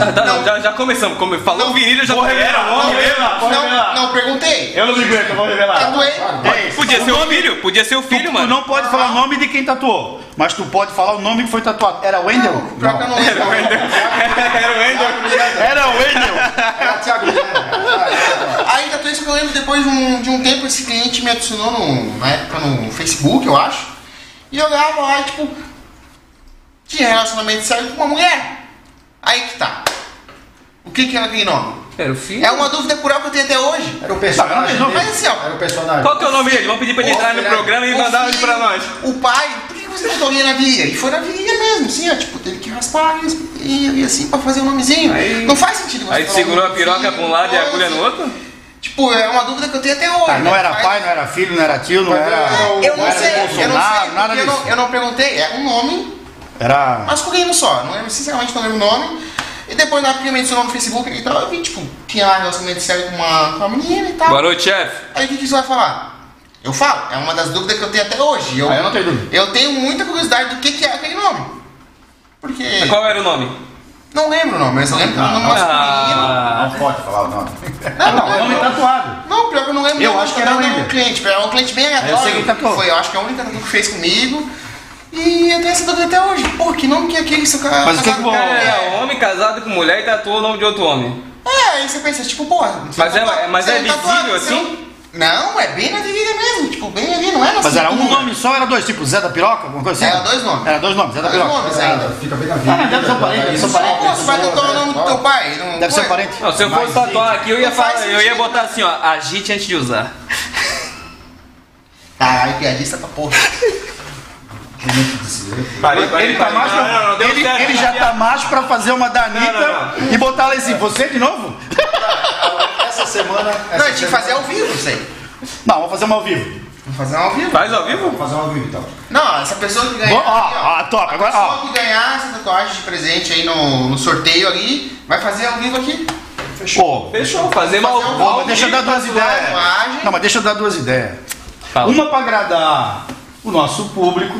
Ah, tá, não, já, já começamos. Como falou Não, virilha, já vou era revelar, vou revelar. Pode não, revelar. não, perguntei. Eu não me aguento, eu vou revelar. Tatuei. Ei, Podia ser o filho, podia ser o filho, Tu mano. não pode falar o nome de quem tatuou, mas tu pode falar o nome que foi tatuado. Era Wendel? Eu não lembro. Era o Wendel. Era Wendel. Era Thiago Helena. Aí tatuei isso que eu lembro depois de um, de um tempo esse cliente me adicionou no, na época no Facebook, eu acho. E eu olhava lá e tipo. Tinha relacionamento sério com uma mulher. Aí que tá. O que que era aquele nome? Era o filho? É uma dúvida cruel que eu tenho até hoje. Era o personagem. Não, mas assim, ó. Era o personagem. Qual que é o nome dele? Vamos pedir pra ele entrar no programa e mandar ele pra nós. O pai, por que você botou alguém na virilha? E foi na virilha mesmo, assim, ó. Tipo, teve que raspar e, e assim pra fazer o nomezinho. Aí- não faz sentido você Aí segurou a piroca pra um lado e a agulha no outro? Tipo, é uma dúvida que eu tenho até hoje. Ah, não né? era pai, não era filho, não era tio, não era. Eu não era sei, eu não sei, nada eu disso. não, eu não perguntei, é um nome Era. masculino só, não lembro, sinceramente não lembro o nome. E depois na época que me adicionou no Facebook e tal, eu vi, tipo, tinha lá relacionamento sério com uma, com uma menina e tal. Boa noite, chefe. Aí o que, que você vai falar? Eu falo, é uma das dúvidas que eu tenho até hoje. Eu, Ah, eu não tenho dúvida. eu tenho muita curiosidade do que, que é aquele nome. Porque. Qual era o nome? Não lembro o nome, mas eu lembro que um nome masculino. Ah, Não pode falar o nome. Não, não, O nome eu- tatuado. Não, pior que eu não lembro. Eu não, acho que era o não, Wender. cliente. Era um cliente bem eu sei aleatório. quem tatuou. Foi, eu acho que é a única tatu que fez comigo. E eu tenho essa dúvida até hoje. Pô, que nome que é aquele seu cara? Mas o que com- era É, homem casado com mulher e tatuou o nome de outro homem. É, aí você pensa, tipo, porra. você Mas é- tatua- mas você é não tatua- visível você assim? Não, é bem na virilha mesmo. Tipo, bem ali, não é Mas era um nome só, era dois, tipo Zé da Piroca, alguma coisa assim? Era dois nomes. Era dois nomes, Zé da Dois Piroca. nomes ainda. Fica bem na vida. Ah, mas deve ser um parente, deve ser um parente. Pô, você vai tatuar o nome do teu pai? Não, Deve ser foi? parente. Não, se eu fosse Mas, tatuar aqui, eu ia, falar, eu ia botar assim, ó, agite antes de usar. Caralho, piadista pra porra. Ele, tá mais pra- Não, não, ele, certo. ele já tá mais pra fazer uma da Anitta Não, e botar ela assim, você de novo? Essa semana. Essa Não, a gente tinha que semana- fazer ao vivo isso aí. Não, vamos fazer uma ao vivo. Vamos fazer ao vivo? Faz ao vivo? Vamos fazer uma vídeo então. Não, essa pessoa que ganhar. Ó, ó, aqui, ó, top, a agora, pessoa ó. que ganhar essa tatuagem de presente aí no, no sorteio ali, vai fazer ao vivo aqui. Pô, Fechou, fazer mal. Fazer um- Pô, mas deixa eu dar duas ideias. Não, mas deixa eu dar duas ideias. Uma para agradar o nosso público,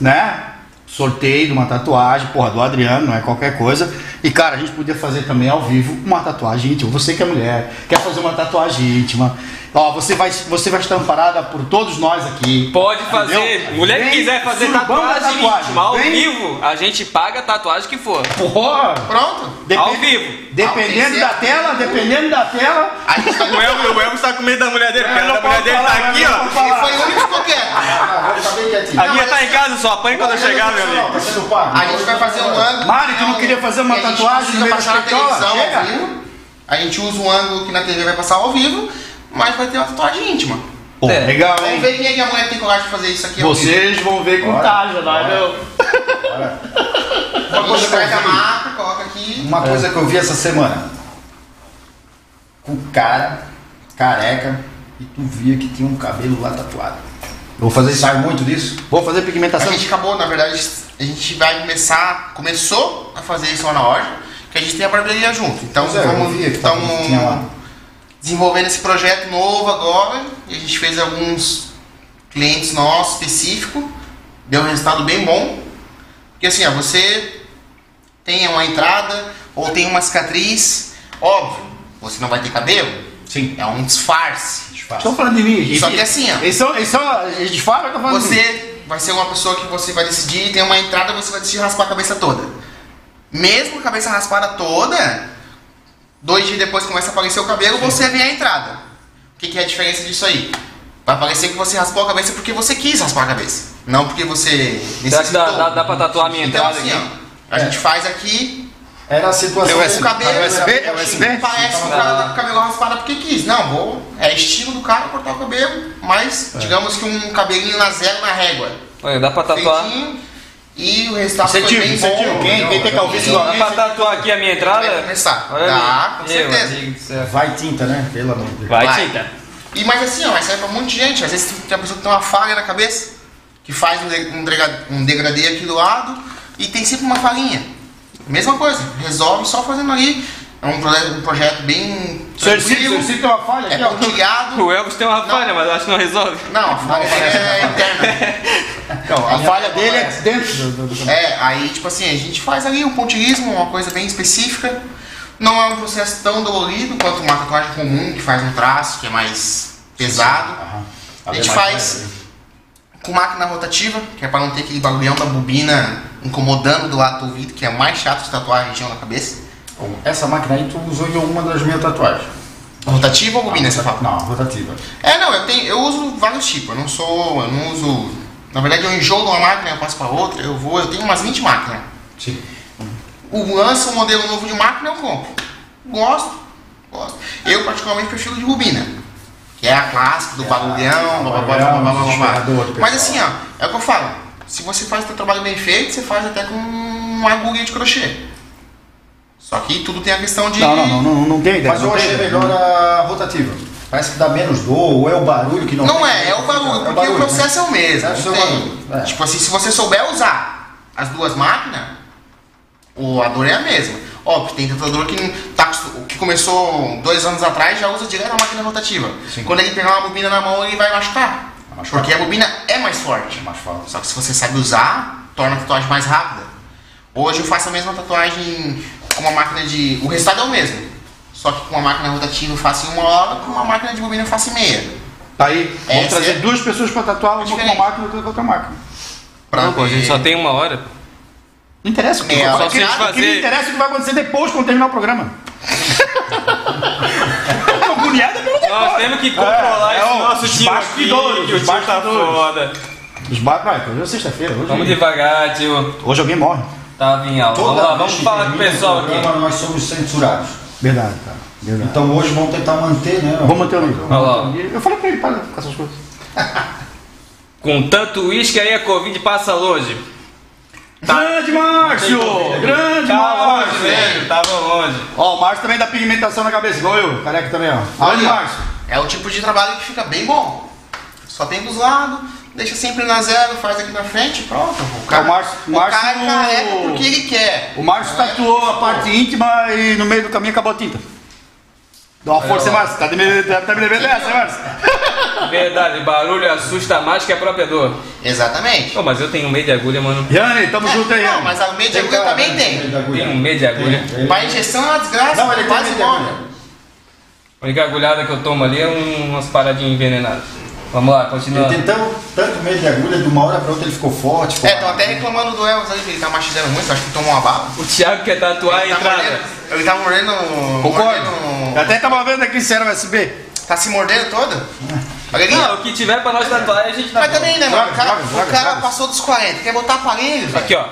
né? Sorteio de uma tatuagem, porra, do Adriano, não é qualquer coisa. E cara, a gente podia fazer também ao vivo uma tatuagem íntima. Você que é mulher, quer fazer uma tatuagem íntima. Ó, você vai, você vai estar amparada por todos nós aqui. Pode fazer. Entendeu? Mulher que Vem, quiser fazer tatuagem, tatuagem. íntima ao Vem. vivo, a gente paga a tatuagem que for. Porra! Pronto. Ao vivo. Dependendo da tela, dependendo da tela. A gente O Elvis, o Elvis tá com medo da mulher dele, porque a mulher dele falar, tá aqui, ó. falar. foi o único que quieto. Ah. A minha tá em casa, só apanha quando eu chegar, meu amigo. Tá. A gente vai fazer um ângulo. Mari, tu não que queria fazer uma que tatuagem no meio passar da televisão ao vivo. A gente usa um ângulo que na TV vai passar ao vivo, mas vai ter uma tatuagem íntima. Pô, É. legal, Vamos hein? ver quem é que a mulher tem coragem de fazer isso aqui. Vocês vão ver com taja, não. A gente coisa que eu pega a marca, coloca aqui. Uma coisa que eu vi essa semana. Com cara, careca, e tu via que tinha um cabelo lá tatuado. Vou fazer isso. Sai muito disso? Vou fazer A pigmentação. gente acabou, na verdade, a gente vai começar, começou a fazer isso lá na loja, que a gente tem a barbearia junto. Então Pois é, vamos vi que tava- tinha lá. estamos desenvolvendo esse projeto novo agora. E a gente fez alguns clientes nossos específicos, deu um resultado bem bom. Porque assim, ó, você tem uma entrada ou tem uma cicatriz, óbvio, você não vai ter cabelo. Sim. É um disfarce. Estão falando de mim, gente. Só que assim, ó. Eles são, eles são, eles de fora estão falando de mim. Você vai ser uma pessoa que você vai decidir, tem uma entrada, você vai decidir raspar a cabeça toda. Mesmo a cabeça raspada toda, dois dias depois começa a aparecer o cabelo, você vê a entrada. O que, que é a diferença disso aí? Vai parecer que você raspou a cabeça porque você quis raspar a cabeça, não porque você Será que dá, necessitou. dá, dá pra tatuar a minha Então entrada assim, aqui? ó, a gente faz aqui, Era a situação. É USB? O cabelo É USB? né, É USB? Parece que o cara tá com o cabelo raspado porque quis. Não, vou. É estilo do cara cortar o cabelo, mas digamos que um cabelinho na zero na régua. Olha, dá pra tatuar. Feitinho, e o resultado foi bem incentivo. bom. Quem- quem tem calvície igual a Dá mim, pra tatuar aqui a minha entrada? Vai começar. Olha Dá, com Meu certeza. Vai tinta, né? Pelo amor de Deus. Vai, Vai. tinta. E mas assim, ó, mas serve pra um monte de gente. Às vezes tem uma pessoa que tem uma falha na cabeça, que faz um, de- um, um degradê aqui do lado e tem sempre uma falhinha. Mesma coisa, resolve só fazendo ali. É um, proje- um projeto bem tranquilo, Cercito tem uma falha é aqui, ó. O Elvis tem uma falha, mas acho que não resolve. Não, a falha é interna. Então, a falha dele é dentro do, do, do- É, aí tipo assim, a gente faz ali um pontilhismo, uma coisa bem específica. Não é um processo tão dolorido quanto uma tatuagem comum, que faz um traço, que é mais pesado. Aham. A gente mais faz com máquina rotativa, que é para não ter aquele barulhão da bobina incomodando do lado do ouvido, que é mais chato de tatuar a região da cabeça. Essa máquina aí tu usou em alguma das minhas tatuagens. Rotativa ou bobina, você fala? Não, rotativa. É, não, eu, tenho, eu uso vários tipos, eu não sou, eu não uso... Na verdade, eu enjoo de uma máquina, eu passo para outra, eu vou, eu tenho umas 20 máquinas. Sim. O lança um modelo novo de máquina, eu compro. Gosto, gosto. Eu particularmente prefiro de bobina, que é a clássica do barulhão, blá, blá, blá, blá, blá, blá, Mas assim, ó, é o que eu falo. Se você faz o seu trabalho bem feito, você faz até com uma agulha de crochê. Só que tudo tem a questão de. Não, não, não, não, não tem ideia. Mas eu achei ideia. melhor a rotativa. Parece que dá menos dor, ou é o barulho que não Não tem é, é o barulho, É porque barulho, o processo é o mesmo. É é. Tipo assim, se você souber usar as duas máquinas, o, a dor é a mesma. Óbvio, tem tentador que, tá, que começou dois anos atrás já usa direto a máquina rotativa. Quando ele pegar uma bobina na mão, ele vai machucar. Vai machucar. Porque a bobina é mais forte. É mais forte. Só que se você sabe usar, torna a tatuagem mais rápida. Hoje eu faço a mesma tatuagem uma máquina de. O resultado é o mesmo. Só que com uma máquina rotativa eu faço em uma hora, com uma máquina de bobina eu faço em meia. Tá aí, vamos Essa trazer é- duas pessoas pra tatuar, uma com uma diferente. máquina e outra com outra máquina. Pra Não, pô, a gente só tem uma hora. Não interessa o que, É, vai só acontecer. se O que me interessa é o que vai acontecer depois, quando terminar o programa. Tô agoniado pelo Nós negócio. temos que controlar É, esse é, ó, nosso os time aqui, bastidores, que o os time tá bastidores. foda. Os ba... Não, hoje é sexta-feira. Hoje, Vamos devagar, tio. hoje alguém morre. Tava em aula. Vamos Toda lá, vamos falar com o pessoal aqui. programa, Nós somos censurados. Verdade, cara. Verdade. Então hoje vamos tentar manter, né? Vamos manter o nível. Olha lá. Eu falei pra ele, para com essas coisas. Com tanto uísque aí a Covid passa longe. Grande Márcio! Grande Tava longe, Márcio! velho. Tava longe. Ó, o Márcio também dá pigmentação na cabeça, igual eu. Careca também, ó. Grande Olha, Márcio. é o tipo de trabalho que fica bem bom. Só tem dos lados, deixa sempre na zero, faz aqui na frente, pronto. O cara, É, o Márcio- o Márcio- cara é porque ele quer. O Márcio é tatuou a parte íntima e no meio do caminho acabou a tinta. Dá uma força, hein, Márcio. Tá me, tá, tá me devendo essa, Márcio? Verdade, barulho assusta mais que a própria dor. Exatamente. Pô, mas eu tenho medo de agulha, mano. Yane, tamo junto aí, Não, mas a meia de agulha também tem. Tenho medo de agulha. Para injeção é uma desgraça, Não, ele quase medo de morre. A única agulhada que eu tomo ali é um- umas paradinhas envenenadas. Vamos lá, Ele continua. tem tão, tanto medo de agulha, de uma hora pra outra ele ficou forte. ficou É, estão até reclamando do Elvis ali, que ele tá mastigando muito, acho que tomou uma bala. O Thiago quer tatuar a Ele tá entrada. mordendo, ele tá mordendo. Concordo. Eu até tava vendo aqui se era USB. Tá se mordendo todo? Não, o que tiver pra nós tatuar, a gente tá Mas também, né, mano? O cara, droga, o cara droga. passou dos 40, quer botar aparelho. Aqui, ó.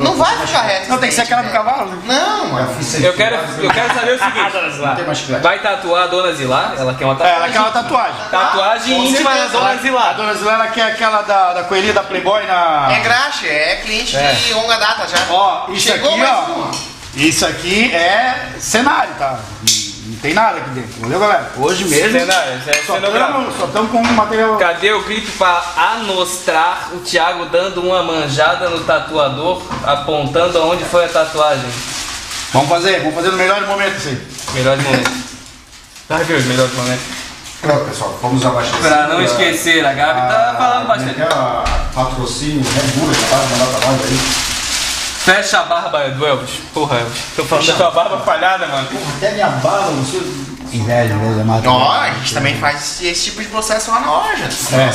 Não vai ficar reto. Não, tem que ser aquela do cavalo. né? Não, mano. Eu quero, eu quero saber o seguinte. Vai tatuar a Dona Zilar? Ela quer uma É, tatuagem. ela quer uma tatuagem. Tatuagem Com íntima da. Dona A Zilar. dona Zilana quer aquela da, da coelhinha da Playboy na. É graxa, é cliente É. de longa data já. Ó, isso Chegou aqui, ó. uma. Isso aqui é cenário, tá? Tem nada aqui dentro. Valeu, galera? Hoje mesmo. Cenário, isso é Só estamos só tamo com material. Cadê o clipe pra amostrar o Thiago dando uma manjada no tatuador, apontando aonde foi a tatuagem? Vamos fazer, vamos fazer no melhor momento isso aí. Melhores momentos. Tá viu os melhores momentos? Pronto, pessoal, vamos abaixar. Pra não esquecer, a Gabi tá falando bastante. É patrocínio, Red Bull, que vai mandar pra nós aí. Fecha a barba do Elvis. Porra, Elvis. Tô falando da tua barba falhada, mano. Porra, até minha barba, você. Inveja, inveja, mata. Ó, a gente também faz esse, esse tipo de processo lá na loja. É.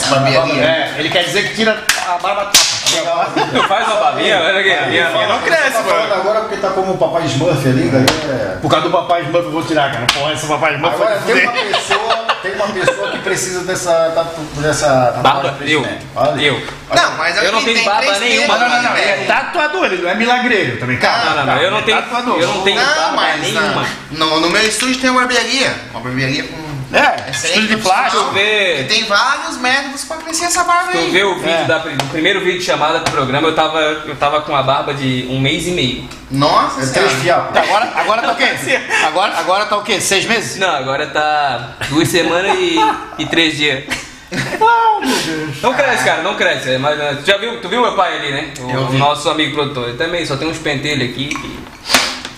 É, ele quer dizer que tira a barba Tu faz uma barbinha? Olha aqui. Minha, minha não cresce, tá mano. agora porque tá como o papai Smurf ali, daí é. Por causa do papai Smurf eu vou tirar, cara. Porra, esse papai Smurf Agora tem uma pessoa Tem uma pessoa que precisa dessa, dessa Barba, eu. Eu. Não, mas Eu não tenho barba nenhuma. Não, não, não, é velho. tatuador, ele não é milagreiro também, cara. Não, não, não. Eu não tenho. tatuador. Eu não tenho Não, barba nenhuma. no meu estúdio tem uma barbearia. Uma barbearia com. É, excelente estúdio de plástico. Vê. E tem vários métodos pra crescer essa barba Tu aí. vê o vídeo É. da, do primeiro vídeo de chamada pro programa, eu tava, eu tava com a barba de um mês e meio. Nossa É três. Tá, agora, agora tá o quê? Agora, agora tá o quê? Seis meses? Não, agora tá duas semanas e, e três dias. Não cresce, cara, não cresce. é, Mas, né, tu já viu, tu viu meu pai ali, né? O Eu vi. nosso amigo produtor. Ele também só tem uns pentelhos aqui. que-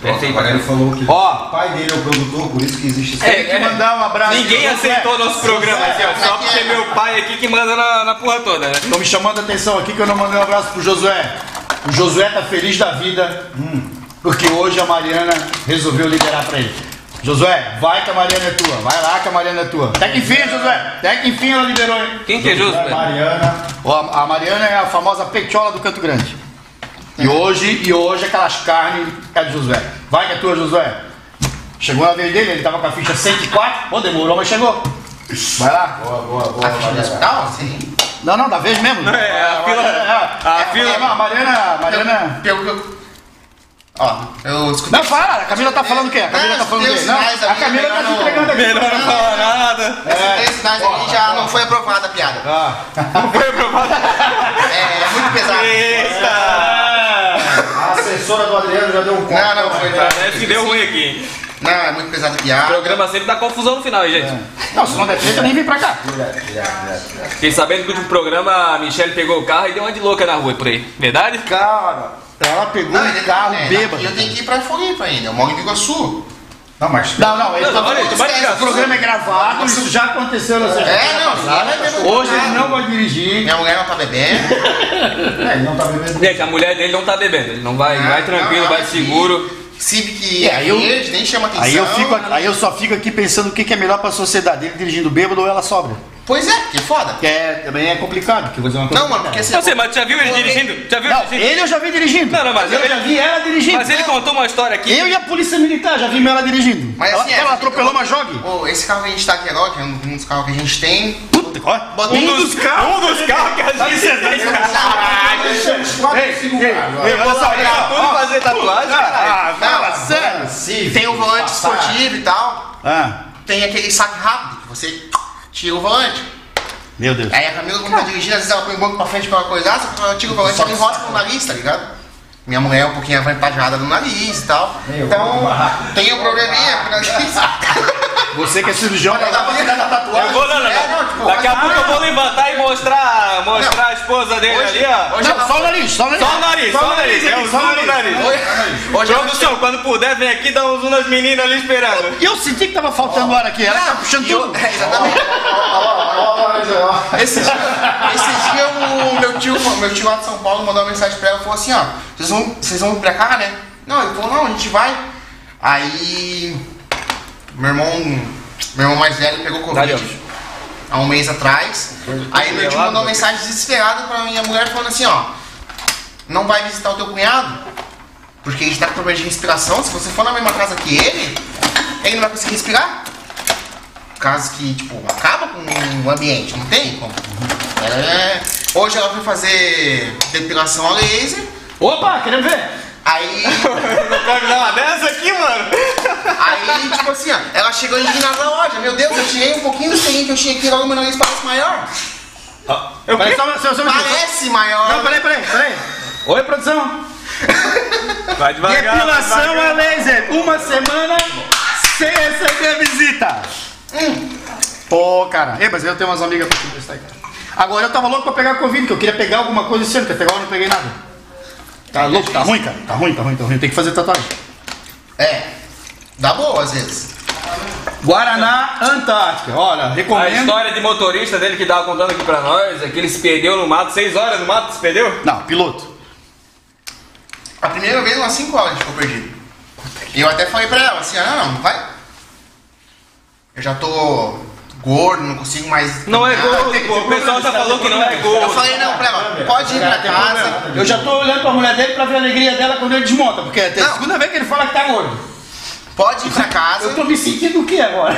Perfeito. Agora ele falou que Ó. o pai dele é o produtor, por isso que existe esse É, Tem que mandar um abraço. Ninguém aceitou nosso programa aqui, ó. Só Josué. porque é meu pai aqui que manda na, na porra toda, né? Estão me chamando a atenção aqui que eu não mandei um abraço pro Josué. O Josué tá feliz da vida, hum, porque hoje a Mariana resolveu liberar pra ele. Josué, vai que a Mariana é tua, vai lá que a Mariana é tua. Até que enfim, Josué, até que enfim ela liberou, hein? Quem que é É velho? Mariana. Ó, a Mariana é a famosa pechola do Canto Grande. E hoje, e hoje aquelas carnes é de Josué. Vai que é tua, Josué. Chegou a vez dele, ele tava com a ficha 104. Pô, demorou, mas chegou. Vai lá. Boa, boa, boa. A ficha do hospital? Sim. Não, não, da vez mesmo. É, a fila- É, a é, fila- é, a Mariana, a Mariana. Pelo que eu. Ó, eu escutei. Não, fala, a Camila tá falando o quê? A Camila Não, tá falando o quê? Não, os a Camila tá se entregando aqui. Melhor não falar nada. Escutei esses sinais ali já não foi aprovada a piada. Ah. Não foi aprovado. É, é muito pesado. Eita! A assessora do Adriano já deu um Não, não, foi. Parece que deu ruim aqui. Não, é muito pesado a O programa sempre dá confusão no final, hein, gente? Não, se não der treta, nem vem pra cá. Fiquei sabendo que no último programa a Michelle pegou o carro e deu uma de louca na rua por aí. Verdade? Cara, ela pegou um ele- carro é, bêbado. E eu tenho que ir pra Floripa ainda. Eu moro em Iguaçu. Não, mas. Não, não, ele Não, tá não, olha, tu vai Esquece, O programa é gravado, isso já aconteceu na sexta É, não, passada. beber Hoje ele não vai dirigir. Minha mulher não tá bebendo. É, ele não tá bebendo. Gente, a mulher dele não tá bebendo. Ele não vai, Não, vai tranquilo, não, vai não, seguro. Civic É, é, aí eu- nem chama atenção. Aí eu, fico, aí eu só fico aqui pensando o que que é melhor pra sociedade, ele dirigindo bêbado ou ela sobra. Pois é, que foda. Que é, também é complicado, que eu vou dizer uma coisa. Não, mano, porque você. Não sei, mas já viu ele dirigindo? Já viu ele Não, dirigindo? ele eu já vi dirigindo. Não, não, mas eu ele- já vi ela dirigindo. Mas ele contou uma história aqui. Eu e a polícia militar já vimos ela dirigindo. Mas ela, assim, ela é, atropelou uma jogue. Ô, esse carro que a gente tá aqui agora, que é um um dos carros que a gente tem. Puta, ó. Bota Um dos carros, um dos carros que a gente ei, ó. olha só, olha só. Tudo fazer tatuagem, caralho. Ah, fala sério. Sim, Tem o volante esportivo e tal. Ah, Tem aquele saque rápido, que você tira o volante. meu Deus. Aí a Camila, quando tá dirigindo, às vezes ela põe o banco pra frente pra uma coisa, só ela tira o volante e enrosca no nariz, tá ligado? Minha mulher é um pouquinho avantajada no nariz e tal. Meu, Então, tem um probleminha com o nariz. Você que é cirurgião, da tatuagem. Eu vou, não, não, É, não, tipo, Daqui a pouco eu vou levantar e mostrar, mostrar a esposa dele Hoje- ali, ó. hoje Não, só o nariz, só o nariz. Só o nariz, só o nariz. É aqui, o zoom no nariz. Hoje, ela Produção, quando puder, vem aqui e dá um zoom nas meninas ali esperando. E eu senti que tava faltando ar aqui, ela tá puxando tudo. É, exatamente. Esse dia, esse dia o meu tio, meu tio lá de São Paulo mandou uma mensagem pra ela e falou assim, ó, vocês vão, vocês vão pra cá, né? Não, ele falou, não, a gente vai. Aí meu irmão, meu irmão mais velho pegou Covid há um mês atrás. Aí meu tio mandou uma mensagem desesperada pra minha mulher falando assim, ó, não vai visitar o teu cunhado, porque ele tá com problema de respiração, se você for na mesma casa que ele, ele não vai conseguir respirar. Caso que, tipo, acaba com o ambiente, não tem como. É, hoje ela foi fazer depilação a laser, Opa, queremos ver? Aí, Não quer me dar uma dessa aqui, mano? aí, tipo assim, ó, ela chegou indignada na loja, meu Deus, eu tirei um pouquinho do selinho que eu tinha aqui, logo meu nariz parece maior. Eu Peraí, só, só, só. Parece maior. Não, peraí, peraí, peraí. Oi, produção. Vai devagar. vai Depilação a laser. Uma semana sem receber visita. Pô, cara. Ei, mas eu tenho umas amigas pra te emprestar aí, cara. Agora eu tava louco pra pegar Covid, que eu queria pegar alguma coisa esse ano, que até agora eu não peguei nada. Tá louco? Tá ruim, cara? Tá ruim, tá ruim, tá ruim. Tem que fazer tatuagem. É, dá boa às vezes. Guaraná Antártica. Olha, A recomendo. história de motorista dele que tava contando aqui pra nós é que ele se perdeu no mato, seis horas no mato, se perdeu? Não, piloto. A primeira vez, umas 5 horas a gente ficou perdido. E eu até falei pra ela assim, ah, não, não vai. Eu já tô gordo, não consigo mais. Não é gordo, pô. O pessoal tá falando que não é Eu gordo. falei não pra ela, pode ir pra casa. Eu já tô olhando pra mulher dele pra ver a alegria dela quando ele desmonta, porque é a Não. segunda vez que ele fala que tá gordo. Pode ir pra casa. Eu tô me sentindo o que agora?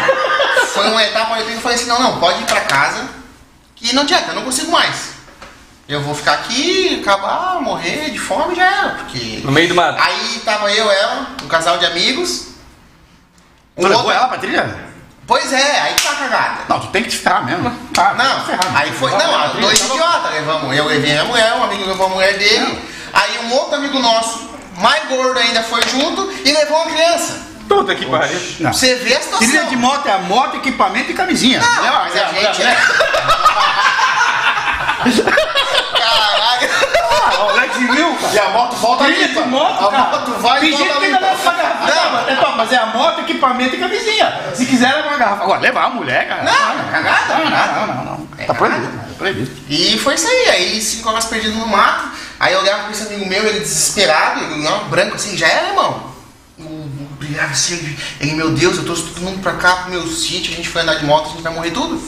foi uma etapa onde eu falei assim, não, não, pode ir pra casa, que não adianta, eu não consigo mais. Eu vou ficar aqui, acabar, morrer de fome já era, porque... No meio do mato. Aí tava eu, ela, um casal de amigos. Tu Um levou outro- ela pra trilha? Pois é, aí tá cagada. Não, tu tem que te ferrar mesmo. Ah, Não, ferrar. aí foi. Não, dois idiotas levamos. Eu levei a mulher, um amigo levou a mulher dele. Aí um outro amigo nosso, mais gordo ainda, foi junto e levou uma criança. Puta que pariu. Não. Você vê a situação. Trilha de moto é a moto, equipamento e camisinha. Não, Leva- mas a leva- gente leva- Caralho. Ah, o Alex viu, cara. E a moto volta Trilha limpa. de moto, a cara. moto vai Tem e gente volta que ainda limpa. leva uma garrafa d'água. É top, mas é a moto, equipamento e camisinha. Se quiser, leva uma garrafa. Agora, levar a mulher, cara. Não, cagada, Não, não, não, não. É Tá cagada. proibido. Tá proibido. E foi isso aí. Aí cinco horas perdidas no mato. Aí eu olhava pra esse amigo meu, ele desesperado, ele não, branco assim, já era, irmão. O- o- Brilhava assim, ele, meu Deus, eu tô todo mundo pra cá pro meu sítio, a gente foi andar de moto, a gente vai morrer tudo.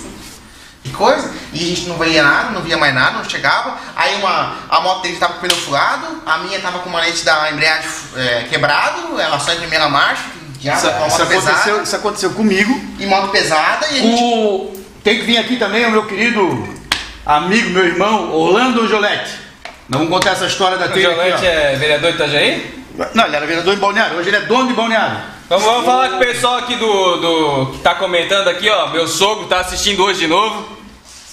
Coisa. E a gente não via nada, não via mais nada, não chegava. Aí uma, a moto dele tava com o pneu furado, a minha tava com o manete da embreagem é, quebrado, ela só em primeira marcha, já Isso, com a isso moto aconteceu, isso aconteceu comigo. E moto pesada, e a gente. O... Tem que vir aqui também o meu querido amigo, meu irmão, Orlando Jolete. Nós vamos contar essa história da O trilha aqui, Jolete é vereador de Itajaí? Não, ele era vereador em Balneário. Hoje ele é dono de Balneário. Vamos, vamos falar com o pessoal aqui do, do. que tá comentando aqui, ó. Meu sogro tá assistindo hoje de novo.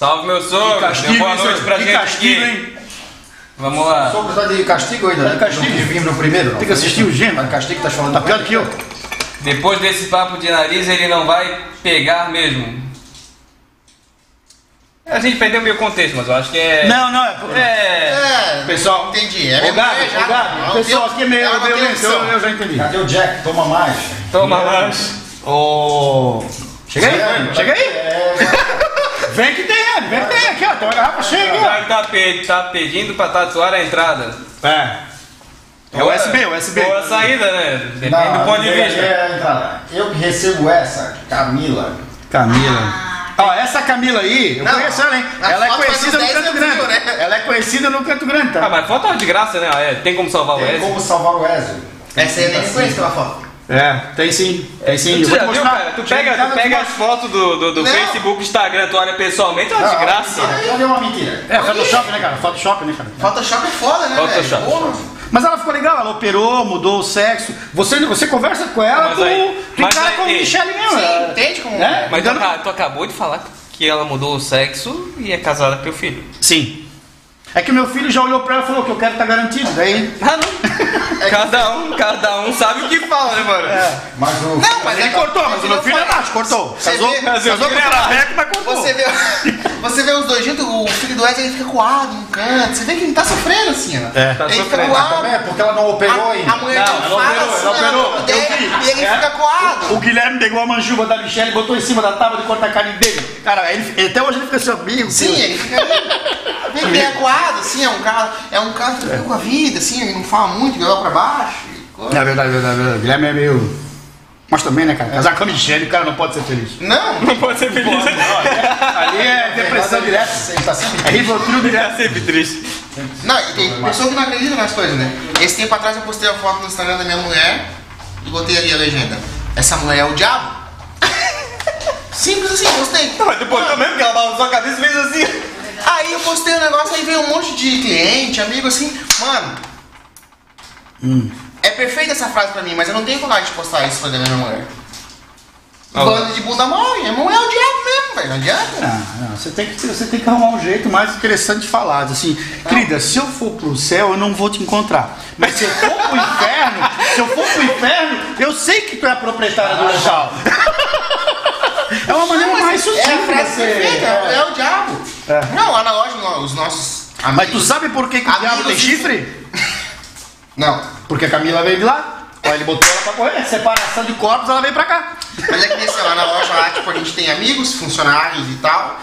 Salve meu sogro. Deu boa hein, noite pra que gente castigo, aqui. hein? Vamos lá. Sogro tá de castigo ainda, Tá né? de castigo. Não vim no primeiro, não. Tem que assistir o Gêmeo. Tá de castigo que tá falando. Tá pior que eu. Depois desse papo de nariz, ele não vai pegar mesmo. A gente perdeu meio contexto, mas eu acho que é. Não, não, é. É. É, Pessoal, entendi. É o pessoal tem- aqui é meio, lento, eu, opção. eu já entendi. Cadê o Jack? Toma mais. Toma mais. Ô. Chega aí, É, chega aí. É, Vem que tem, vem que tem aqui, ó. Tem uma garrafa cheia O aqui, cara tá, pe- tá pedindo pra tatuar a entrada. ó. É. É USB, USB. Boa saída, né? Depende não, do ponto de é- vista. é a entrada. Eu que recebo essa, Camila. Camila. Ó, essa Camila aí, eu Não, conheço ela, hein? a Ela é conhecida no 10 Canto Grande. né? Ela é conhecida no Canto Grande, Ah, tá? mas foto de graça, né? É, tem como salvar o Tem S? como salvar o Wesley. Essa aí eu nem conheço pela foto. É, tem sim. Tem sim. Tu já viu, cara? Tu pega, tu pega as fotos do, do, do. Facebook, Instagram, tu olha pessoalmente, olha de graça. Cadê uma mentira? É, Photoshop, né, cara? Photoshop, né, cara? Photoshop é foda, né? Photoshop. velho? Mas ela ficou legal, ela operou, mudou o sexo. Você, você conversa com ela, Mas tu, aí- tu mas encara aí- como ei, Michelle mesmo. Sim, ela- entende como. Né? Mas tu, tu acabou de falar que ela mudou o sexo e é casada com teu filho. Sim. É que o meu filho já olhou pra ela e falou que eu quero estar garantido. Daí. Ah, não. cada um, cada um sabe o que fala, né, mano? Mas o. Não, mas Ele é cortou, mas o meu filho é macho, cortou. Casou, vê- eu casou com o ela- Traveco, mas cortou. Você vê, você vê os dois juntos, o filho do Wesley ele fica coado num canto. Você vê que ele tá sofrendo assim, ó. É. Tá ele fica sofrendo. coado. Também é porque ela não operou ainda. a mulher Não, ela fala operou, assim, ela operou. corpo dele, Eu vi. e ele É. fica coado. O Guilherme pegou a manjuba da Michelle e botou em cima da tábua de cortar a carne dele. Cara, ele, ele- até hoje ele fica assim, amigo. Sim, ele fica meio, meio acuado, assim, é um cara, é um cara que fica com a vida, assim, ele não fala muito, ele olha pra baixo. É verdade, é verdade, é verdade. O Guilherme é meio. Mas também, né, cara? Casar com a Michelle, o cara não pode ser feliz. Não, Não pode ser feliz. Ali é depressão direta. Ele tá sempre É Rivotril direto. É sempre triste. não, e tem pessoa que não acredita nas coisas, né? Esse tempo atrás eu postei a foto no Instagram da minha mulher e botei ali a legenda. Essa mulher é o diabo? Simples assim, postei. Mas tu postou mesmo que ela balançou a cabeça e fez assim. Aí eu postei o negócio, aí veio um monte de cliente, amigo assim, mano. É perfeita essa frase pra mim, mas eu não tenho coragem de postar isso pra minha mulher. Ah, Bando de bunda mole, minha mulher é o diabo mesmo, velho. Não adianta. Não, não, você tem, que, você tem que arrumar um jeito mais interessante de falar. Assim, querida, se eu for pro céu, eu não vou te encontrar. Mas se eu for pro inferno, se eu for pro inferno, eu sei que tu é a proprietária do local. É uma maneira mais sutil É a frase perfeita, é, é. o diabo. É. Não, lá na loja, os nossos amigos. Mas tu sabe por que, que o diabo tem chifre? Não, Porque a Camila veio de lá. Ó, ele botou ela pra correr. Separação de corpos, ela veio pra cá. mas é que nesse lá na loja lá, tipo, a gente tem amigos, funcionários e tal.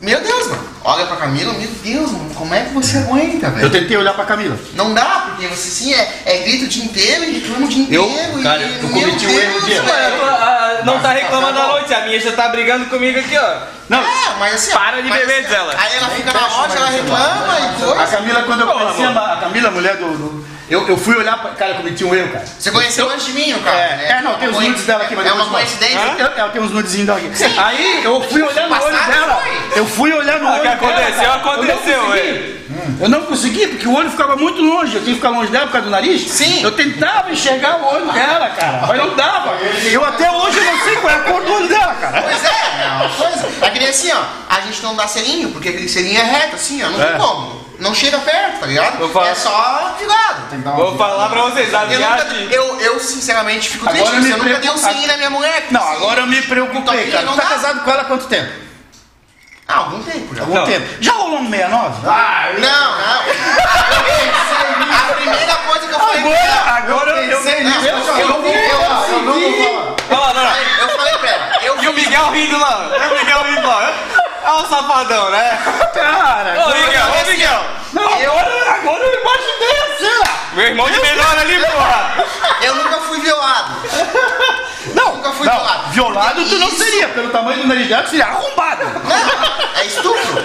Meu Deus, mano. Olha pra Camila, meu Deus, mano, como é que você aguenta, Eu velho? tentei olhar pra Camila. Não dá, porque você sim é, é grito o dia inteiro e reclama o dia Eu- inteiro. cara, e, eu cometi um erro de-. Ah, não tá reclamando da noite, a minha já tá brigando comigo aqui, ó. Não, É, mas assim. Para de beber, assim, diz ela. Aí ela fica na loja, ela reclama e celular. A coisa. Camila, quando eu conheci amor. a, a Camila, mulher do, do, Eu, eu fui olhar pra. Cara, eu cometi um erro, cara. Você conheceu antes de mim, o cara? É, é, não, tem os uma nudes dela aqui, mas É uma coincidência. Eu, eu tenho uns nudezinhos dela aqui. Aí eu fui olhar no olho dela. Eu fui olhar no Ah, o olho que aconteceu, dela. aconteceu, eu não consegui. Eu não consegui, porque o olho ficava muito longe. Eu tinha que ficar longe dela por causa do nariz. Sim. Eu tentava enxergar o olho dela, cara. Mas não dava. Eu até hoje eu não sei qual é a cor do olho dela, cara. Pois é, é uma coisa. É que nem assim, ó. A gente não dá selinho, porque aquele selinho é reto, assim, ó. Não É. tem como. Não chega perto, tá ligado? Vou falar- É só de lado. Tem que dar uma Vou falar pra vocês, a Eu, nunca, viagem. eu, eu sinceramente fico Agora triste, eu eu nunca dei um selinho na minha mulher. Não, agora eu me preocupei, Então, cara. não Tu tá casado com ela há quanto tempo? Ah, algum tempo já. Algum Não. tempo. Já rolou um 69? Ah, Não, não. A primeira coisa que eu falei pra ela. agora eu, eu, pensei nisso. eu, Eu não vou- eu- eu não vou falar. Fala, não, não. Eu falei pra ela. Eu E o Miguel rindo lá. E o Miguel rindo lá. Olha o safadão, né? Cara, Ô, Miguel, ô, Miguel. não, agora, agora eu imaginei assim, ó. Meu irmão de menor ali, porra. Eu nunca fui violado. Não, Nunca fui não, violado. violado tu não Isso. seria, pelo tamanho do nariz dela, tu seria arrombado. Não, é estupro.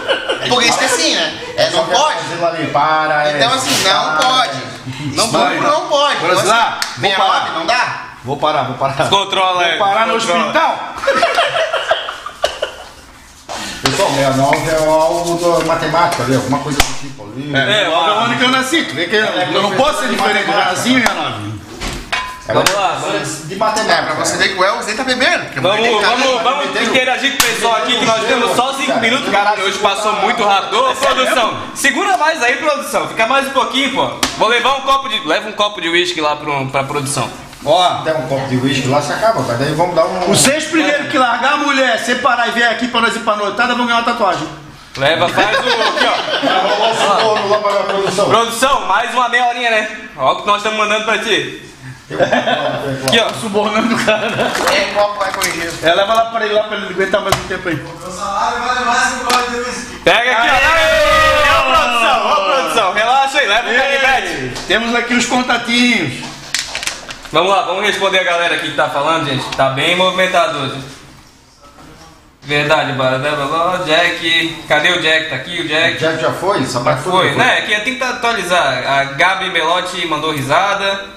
Por isso que assim, né? É, não pode. Ali, para, Então é, assim, não para. pode. Não pode, não pode. Então, Vamos lá, assim, 69, parar. não dá? Vou parar, vou parar. Controla aí. Vou parar no controla. hospital. Pessoal, 69 é algo da matemática ali, alguma coisa do tipo ali. É, É, é o ano que eu nasci. Tu vê que eu, eu não posso ser diferente. Eu nasci em 69. Vamos lá, vamos. De É, matemática. pra você ver que o Elvis nem tá bebendo. Vamos, vamos, vamos interagir com o pessoal aqui que nós temos só 5 minutos, caralho. Hoje passou muito rápido. Ô, produção, segura mais aí, produção. Fica mais um pouquinho, pô. Vou levar um copo de. Leva um copo de uísque lá pro, pra produção. Ó, Der um copo de uísque lá, se acaba, mas daí vamos dar um. os seis primeiros que largar a mulher, separar e vier aqui pra nós ir pra noitada, vão ganhar uma tatuagem. Leva, faz o. Aqui, ó. O suborno lá pra produção. Produção, mais uma meia horinha, né? Olha o que nós estamos mandando pra ti. Copo copo. Aqui, ó. Subornando o cara. É, copo vai corrigir. É, leva lá pra ele lá pra ele aguentar mais um tempo aí. Pega aqui, ó. Ô, produção, ô, produção. Relaxa aí, leva o canivete. Temos aqui os contatinhos. Vamos lá, vamos responder a galera aqui que tá falando, gente. Tá bem movimentado hoje. Verdade, Baradela, Jack. Cadê o Jack? Tá aqui o Jack. Já, já foi? Essa parte toda Foi, né? Aqui tem que atualizar. A Gabi Melotti mandou risada.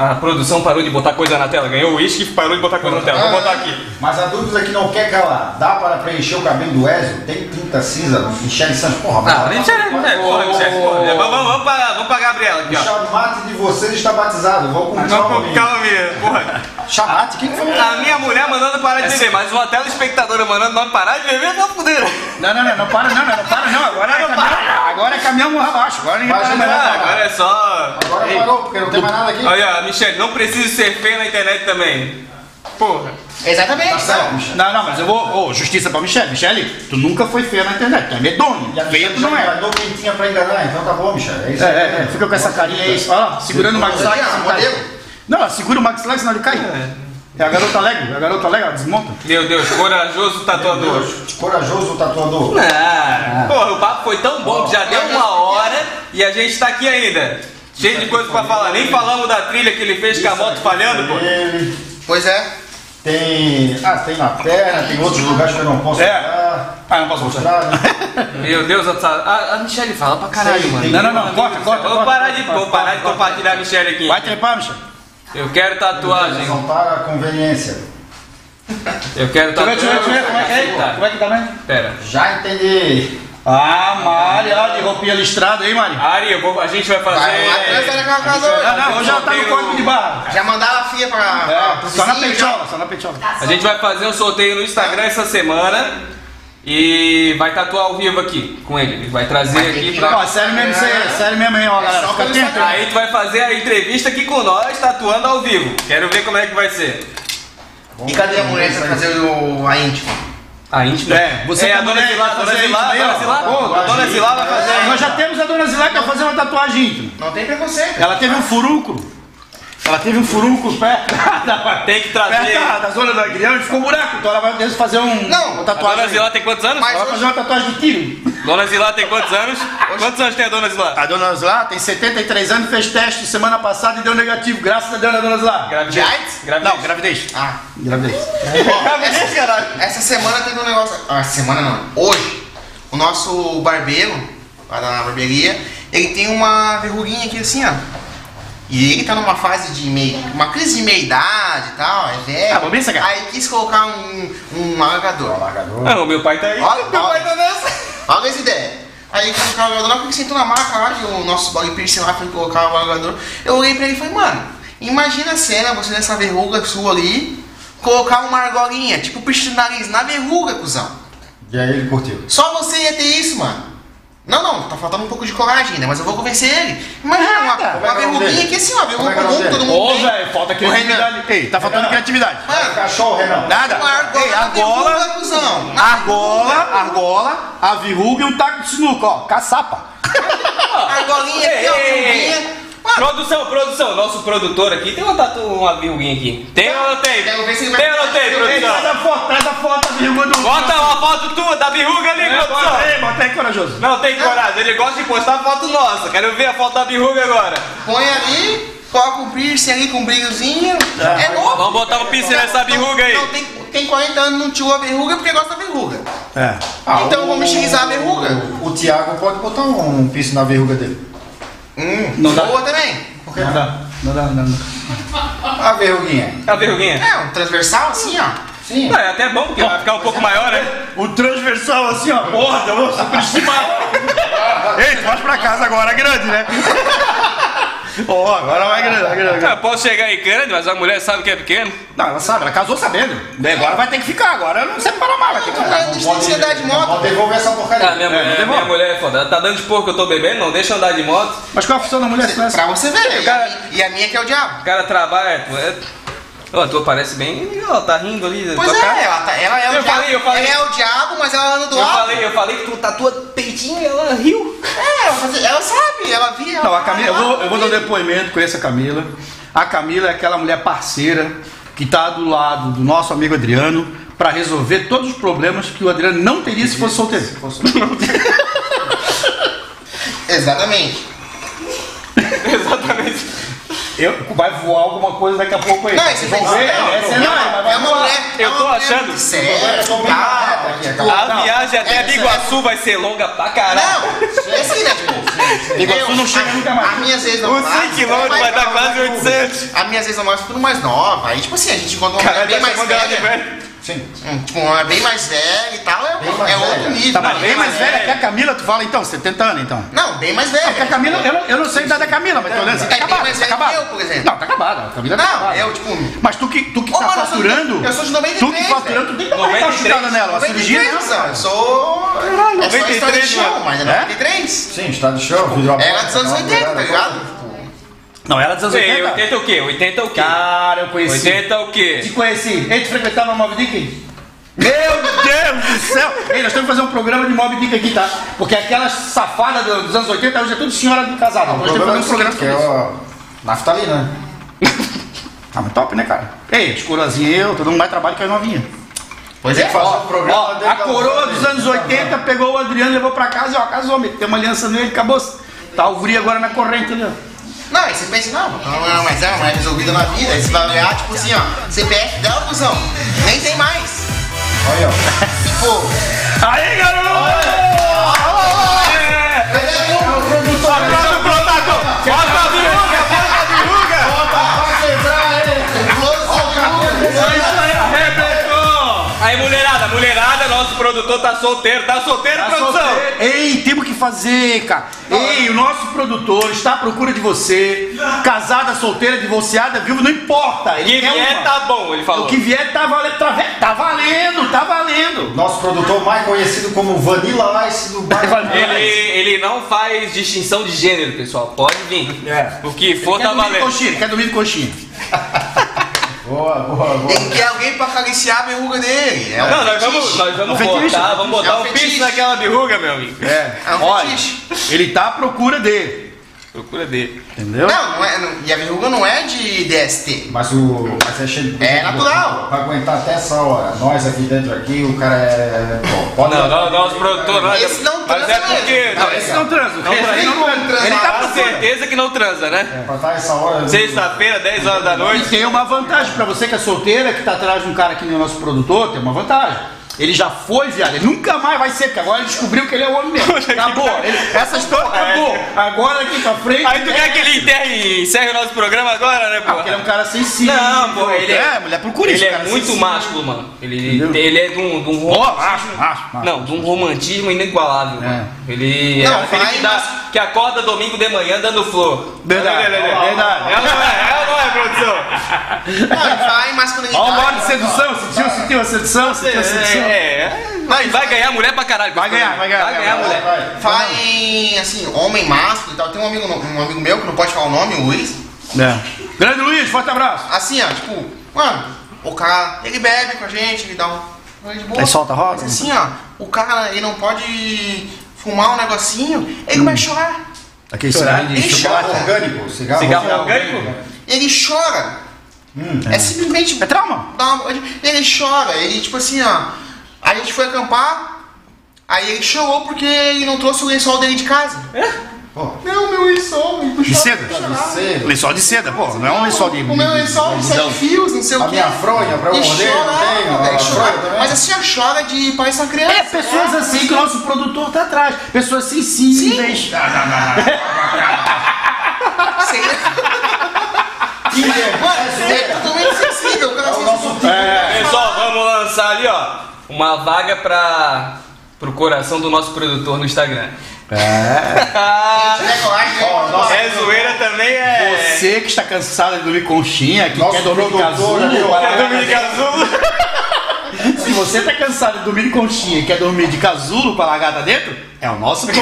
A produção parou de botar coisa na tela. Ganhou o uísque e parou de botar coisa na tela. Vou botar aqui. Mas a dúvida que não quer calar, dá para preencher o cabelo do Ezio? Tem tinta cinza, Michele Santos, porra, Ah, mas- é, porra, Michele, porra. Vamos, vamos, vamos pra, vamos pra Gabriela aqui, O ó. chamate de vocês está batizado, vou com Não, com calma, porra. Chamate? Quem que falou? A minha mulher mandando parar de beber, mas uma telespectadora mandando nós parar de beber, tá fudendo. Não, não, não, não para não, não, não para não. Agora é caminhão, agora é caminhão morra abaixo. Agora ninguém para não mais. Ah, agora é só. Agora parou, porque não tem mais nada aqui. Olha, Michele, não precisa ser feio na internet também. Porra. Exatamente. Tá certo, não. Michele. Não, mas eu vou. Ô, justiça pra Michelle. Michelle, tu nunca foi feia na internet. Tu é medonho. A Feia Michele tu já não é. enganou quem tinha pra enganar, então tá bom, Michele. É isso É, é, é. Fica com essa carinha aí. Olha lá, segurando o Max Lax. Ah, modelo? Não, segura o Max Lax, senão ele cai. É a garota alegre. É a garota alegre, ela desmonta. Meu Deus, corajoso tatuador. Corajoso tatuador. Ah, porra, o papo foi tão bom que já deu uma hora e a gente tá aqui ainda. Cheio de coisa pra falar. Nem falamos da trilha que ele fez com a moto falhando, pô. Pois é. tem. Ah, tem na perna, tem outros lugares que eu não posso É. mostrar. Ah, não posso mostrar. né? Meu Deus, a, a, Michelle fala pra caralho, Sei, mano. Não, não, não. Corta, corta. Vou parar de, vou parar de compartilhar a Michelle aqui. Vai trepar, Michelle. Eu quero tatuagem. São para a conveniência. Eu quero Deixa eu ver, deixa eu ver, deixa eu ver. Como é que é? Tá. Como é que tá, né? Pera. Já entendi. Ah, Mari, ó, de roupinha listrada aí, Mari. Ari, eu vou, a gente vai fazer. Vai atrás, na casa Não, não, hoje ela tá no código de barra. Já mandaram a filha pra. É, pro só na peitola, só na peitola. A gente vai fazer um sorteio no Instagram essa semana e vai tatuar ao vivo aqui com ele. Ele vai trazer aqui que pra. Ó, sério mesmo isso aí, é sério mesmo aí, ó, É galera. Fica atento. Instagram. Aí tu vai fazer a entrevista aqui com nós, tatuando ao vivo. Quero ver como é que vai ser. E cadê a mulher pra fazer o, a íntima? A íntima. É, você é a com a dona Zilá, vai dona fazer Zilá, isso aí, dona. Zilá, a dona Zilá vai fazer. a Nós já temos a dona Zilá que vai fazer uma tatuagem íntima. Não tem preconceito. Ela teve um furúnculo. Ela teve um furúnculo perto da, Tem que perto trazer. da, da zona da agrião e ficou um buraco. Então ela vai mesmo fazer um, Não, uma A tatuagem. dona Zilá tem quantos anos? Mas- Ela vai fazer uma tatuagem de tiro. Dona Zilá tem quantos anos? Quantos anos tem a dona Zilá? A dona Zilá tem 73 anos, fez teste semana passada e deu negativo. Graças a Deus, a dona Zilá. Gravidez. De AIDS? Gravidez. Não, gravidez. Ah. Gravidez. Gravidez, caralho. Essa semana teve um negócio. Ah, semana não. Hoje, o nosso barbeiro, lá da barbearia, ele tem uma verruguinha aqui assim, ó. E ele tá numa fase de meio. uma crise de meia idade e tal, é velho. Ah, vamos ver, Saga. Aí quis colocar um, um alargador. Alagador. Ah, o meu pai tá aí. Olha, meu pai tá nessa. Olha essa ideia. Aí quis colocar o alargador, na hora que ele sentou na maca lá, que o nosso body piercing lá foi colocar o alargador, eu olhei pra ele e falei, mano, imagina a cena, você nessa verruga sua ali, colocar uma argolinha, tipo piercing do nariz na verruga, cuzão. E aí ele curtiu. Só você ia ter isso, mano. Não, não, tá faltando um pouco de coragem ainda, mas eu vou convencer ele. Imagina uma, Nada. uma Como é que é verruguinha aqui assim, ó, verruga é é comum, todo mundo Ô, velho, falta criatividade. Ei, tá faltando criatividade. Mano, Cachorro, Renan. Nada. uma argola Ei, na argola, verruga, argola, argola, a verruga e um taco de sinuca, ó, caçapa. Argolinha aqui, ó, verruguinha. Produção, produção, nosso produtor aqui tem uma tatu, uma verruguinha aqui. Tem ou não tem? Quero ver se ele vai- Tem ou não tem, produção? traz a foto, traz a foto da verruga do... Bota uma foto tua da verruga ali, produção. Ei, bota aí, corajoso. Não tem coragem, ele gosta de postar foto nossa. Quero ver a foto da verruga agora. põe ali, coloca o piercing ali com um brilhozinho. É novo. Vamos botar um piercing nessa verruga aí. Não, tem, tem 40 anos, não tirou a verruga porque gosta da verruga. É. Ah, Então o- vamos estilizar a verruga. O, o Thiago pode botar um piercing na verruga dele. Hum, Não dá. boa também. Não dá, não dá, não dá. A verruguinha. A verruguinha. É, um transversal assim, ó. Sim. Não, é até bom, porque vai ficar um pouco maior, né? O transversal assim, ó, porra, eu sou principal. Ei, tu vais pra casa agora, grande, né? Ó, agora vai grande, vai grande. Eu posso chegar aí grande, mas a mulher sabe que é pequeno. Não, ela sabe, ela casou sabendo. Daí Agora vai ter que ficar, agora não sei para mais, vai ter que Não, ficar. não deixa de andar de moto. Pode devolver essa porcaria. Ah, minha, É, não mulher, minha mulher é foda. Ela tá dando de porco que eu tô bebendo, não deixa eu andar de moto. Mas qual a função da mulher se não é essa? Pra você ver? E a Cara- minha- E a minha que é o diabo. O cara trabalha, pô, é... Ô, a tua parece bem legal, tá rindo ali. Pois tua é, cara. ela, tá- ela é o Eu diabo. falei, eu falei. Ela é o diabo, mas ela anda do Eu lado. falei, eu falei que tu tatua peitinho e ela riu. É, ela, ela sabe, ela via. ela Não, a Camila, eu vou, eu vou dar um depoimento, conheço a Camila. A Camila é aquela mulher parceira que tá do lado do nosso amigo Adriano para resolver todos os problemas que o Adriano não teria se fosse solteiro. Exatamente. Exatamente. Eu, vai voar alguma coisa daqui a pouco aí. Não, esse Vocês vão ver, não, é, não, é, uma mulher. Eu é uma tô mulher achando. Séria, Eu tô aqui, tipo, A Não, viagem até é, Biguaçu vai ser longa pra caralho. Não, é assim, né? Tipo, Biguaçu não chega a- nunca mais. As minhas ex Os namoradas. 100 quilômetros vai dar quase 800. As minhas ex namoradas tudo mais nova. Aí, tipo assim, a gente encontra uma mulher bem tá mais velha. Sim. Hum, Tipo, uma bem mais velha e tal. É, Bem é outro velha. nível. Tá, mas Bem bem mais velha que a Camila, tu fala então, 70 anos então. Não, bem mais Porque a velha. Camila, eu não, eu não sei a idade da Camila, mas tô olhando assim, tá É acabada, tá velha acabada. eu, por exemplo. Não, tá acabada, a Camila tá Não, acabada. eu, tipo. Mas tu que, tu que Ô, tá mano, eu sou de- faturando, eu sou de 93, tu que faturando, tu tem que dar uma 93, chutada nela, uma cirurgia 93, nela. não, eu sou. é só 93, história de show, mano. mas é É? 93. Sim, está de show. vídeo Era dos anos 80, tá ligado? Não, ela é dos anos Sei, 80. 80 o quê? 80 o quê? Cara, eu conheci. 80 o quê? Te conheci. Ei, tu frequentava Mob Dick? Meu Deus do céu! Ei, nós temos que fazer um programa de Mob Dick aqui, tá? Porque aquelas safadas do- dos anos 80 hoje é tudo senhora casada. Nós temos que fazer um programa que é sobre isso. o naftalina. Ah, mas top, né, cara? Ei, as coroazinhas eu, todo mundo mais trabalho que as novinhas. Pois é. Fazer o programa Ó, a coroa dos anos 80 pegou o Adriano, levou pra casa e ó, casou, meteu uma aliança nele, acabou. Tá o agora na corrente, entendeu? Não, aí você pensa, não, não, não, mas é uma mulher resolvida na vida. Aí você vai olhar, tipo assim, ó, CPF dela, cuzão. Nem tem mais. Olha, ó. Tipo, Aí, garoto! Bota o protagonista! Bota produtor tá solteiro. Tá solteiro, produção? Ei, temos que fazer, cara. Ei, o nosso produtor está à procura de você. Casada, solteira, divorciada, viúva, não importa. Ele Que quer vier uma. tá bom, ele falou. O que vier tá valendo, tá, tá valendo, tá valendo. Nosso produtor mais conhecido como Vanilla Ice do bairro. Ele, ele não faz distinção de gênero, pessoal. Pode vir. É. O que for quer tá dormir de valendo. coxinha, quer dormir de coxinha. Boa, boa, boa. tem que ter alguém pra acariciar a verruga dele. É um Não, nós vamos, nós vamos É um botar, vamos botar É um um piercing naquela verruga, meu amigo. É. É um Olha, fetiche. ele tá à procura dele. Procura dele. Entendeu? Não, não é, não- e a verruga não é de DST. Mas o. Mas é cheio de. É natural. Pra aguentar até essa hora. Nós aqui dentro aqui, o cara é. Bom, pode Não, não, nosso produtor, nós. Esse não Mas transa é porque. mesmo. Não, esse não transa. Não aí não transa. Ele tá Com certeza que não transa, né? É, pra estar essa hora. Sexta-feira, 10 horas da E noite. tem uma vantagem pra você que é solteira, que tá atrás de um cara que nem o nosso produtor, tem uma vantagem. Ele já foi, viado. Ele nunca mais vai ser, porque agora ele descobriu que ele é o homem mesmo. Acabou. Ele, essa história acabou. Agora aqui pra frente. Aí tu quer que ele enterre e encerre o nosso programa agora, né, Ah, pô? porque ele é um cara sensível. Não, pô, ele é- É, mulher procura. Ele é muito sensível. másculo, mano. Ele, ele é de um, de um romantismo. macho, macho, macho. Não, de um romantismo inigualável, É. mano. Ele Não, é aquele que, dá, que acorda domingo de manhã dando flor. Verdade, Olha, olha, olha. verdade. É é? É é, produção? Não, ele vai, mas quando ele Ó, o modo de sedução. Sentiu, sentiu a sedução? Sentiu a sedução? É, é. Vai, vai ganhar mulher pra caralho. Vai ganhar, vai ganhar. Vai ganhar mulher. vai, assim, homem másculo e tal. Tem um amigo, um amigo meu que não pode falar o nome, o Luiz. É. Grande Luiz, forte abraço. Assim, ó, tipo, mano, o cara, ele bebe com a gente, ele dá um. vai de boa. Aí solta a roda? Mas assim, ó, o cara, ele não pode fumar um negocinho, ele começa a chorar. Aquele Chorar cigarro de de chocolate. Cigarro orgânico. Cigarro, Cigarro orgânico? Ele chora. é simplesmente. É trauma. dá uma- ele chora, ele tipo assim, ó. A gente foi acampar, aí ele chorou porque ele não trouxe o lençol dele de casa. Pô, Não, meu lençol, ele De seda? você, Lençol de seda, pô. Não é um lençol de. O meu lençol de sete fios, não sei o a quê. minha fronha pra eu E morder, chora, não A? Mas assim, ó, chora de parece uma criança. É, pessoas assim que o nosso produtor tá atrás. Pessoas sensíveis. Sei. Mano, é totalmente sensível, é o nosso sensível. É. Pessoal, vamos lançar ali, ó, uma vaga pra, pro coração do nosso produtor no Instagram. É. Né? Ó, nossa- É zoeira também é. Você que está cansado de dormir conchinha, que Nosso quer dormir de produtor casulo. ali, ó. É Dominica Azul. Se você tá cansado de dormir de conchinha e quer dormir de casulo com a lagarta dentro, é o nosso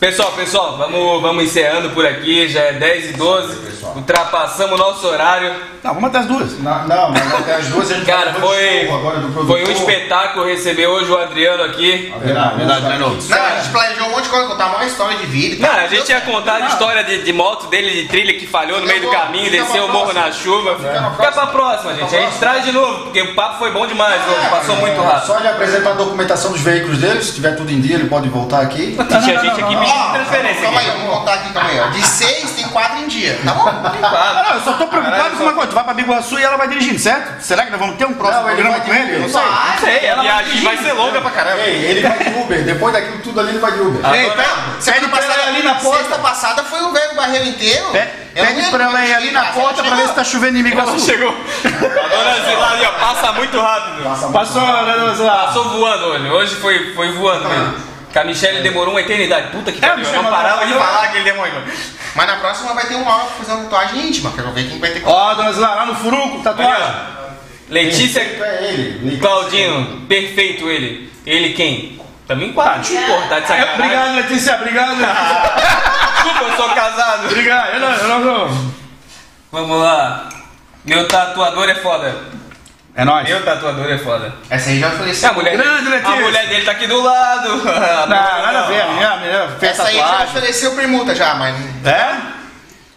Pessoal, pessoal, vamos, vamos encerrando por aqui, já é 10 e 12 Pessoal. Ultrapassamos o nosso horário. Não, vamos até as duas. Não, não, mas até as duas a gente Cara, vai fazer foi, show agora do foi um espetáculo receber hoje o Adriano aqui. Verdade, Verdade, verdade, né, Não, a gente planejou um monte de coisa, contar uma história de vida Não, a gente ia contar a história de, de moto dele, de trilha que falhou no meio do caminho, desceu o morro na chuva. Fica na Fica pra próxima, gente. A gente traz de novo, porque o papo foi bom demais hoje, passou muito rápido. Só ele apresentar a documentação dos veículos dele, se tiver tudo em dia, ele pode voltar aqui. Tinha gente aqui Ó, calma aí, vamos contar aqui, calma aí. ó. De seis tem quatro em dia, tá bom? Ah, não, eu só tô preocupado com uma coisa. Tu vai pra Biguaçu e ela vai dirigindo, certo? Será que nós vamos ter um próximo Não, ele programa vai com ele? Eu não sei. Não sei, a viagem vai ser longa pra caramba. Ei, ele vai de Uber, depois daquilo tudo ali ele vai de Uber. Ah, Ei, pede Semana pra ela ir ali na Sexta porta. passada foi o velho barreiro inteiro. Pe- Eu não Pede pra ela ir ali na porta pra ver se tá chovendo em Ela Biguaçu. chegou. A dona Zila ali, ó, passa muito rápido. Passou, né, dona Zila? Passou voando hoje. Hoje foi, foi voando mesmo. Que a Michelle demorou uma eternidade. Puta que É, pariu. Eu Michelle, não parava de mas- falar que ele demorou. Mas na próxima vai ter um aula fazer uma tatuagem íntima. Quero ver quem vai ter que. Ó, dona Zila, lá no furuco, tatuagem. Letícia É ele. Claudino, perfeito ele. Ele quem? Também quatro. Porra, tá de sacanagem. Obrigado, Letícia, obrigado. Desculpa, eu sou casado. Obrigado, eu não, eu não, não. Vamos lá. Meu tatuador é foda. É nóis. Meu tatuador é foda. Essa aí já faleceu. A mulher, Grande, dele, a mulher dele tá aqui do lado. Não, nada a ver, a menina, a menina fez Essa aí já tatuagem. ofereceu permuta já, mas. É?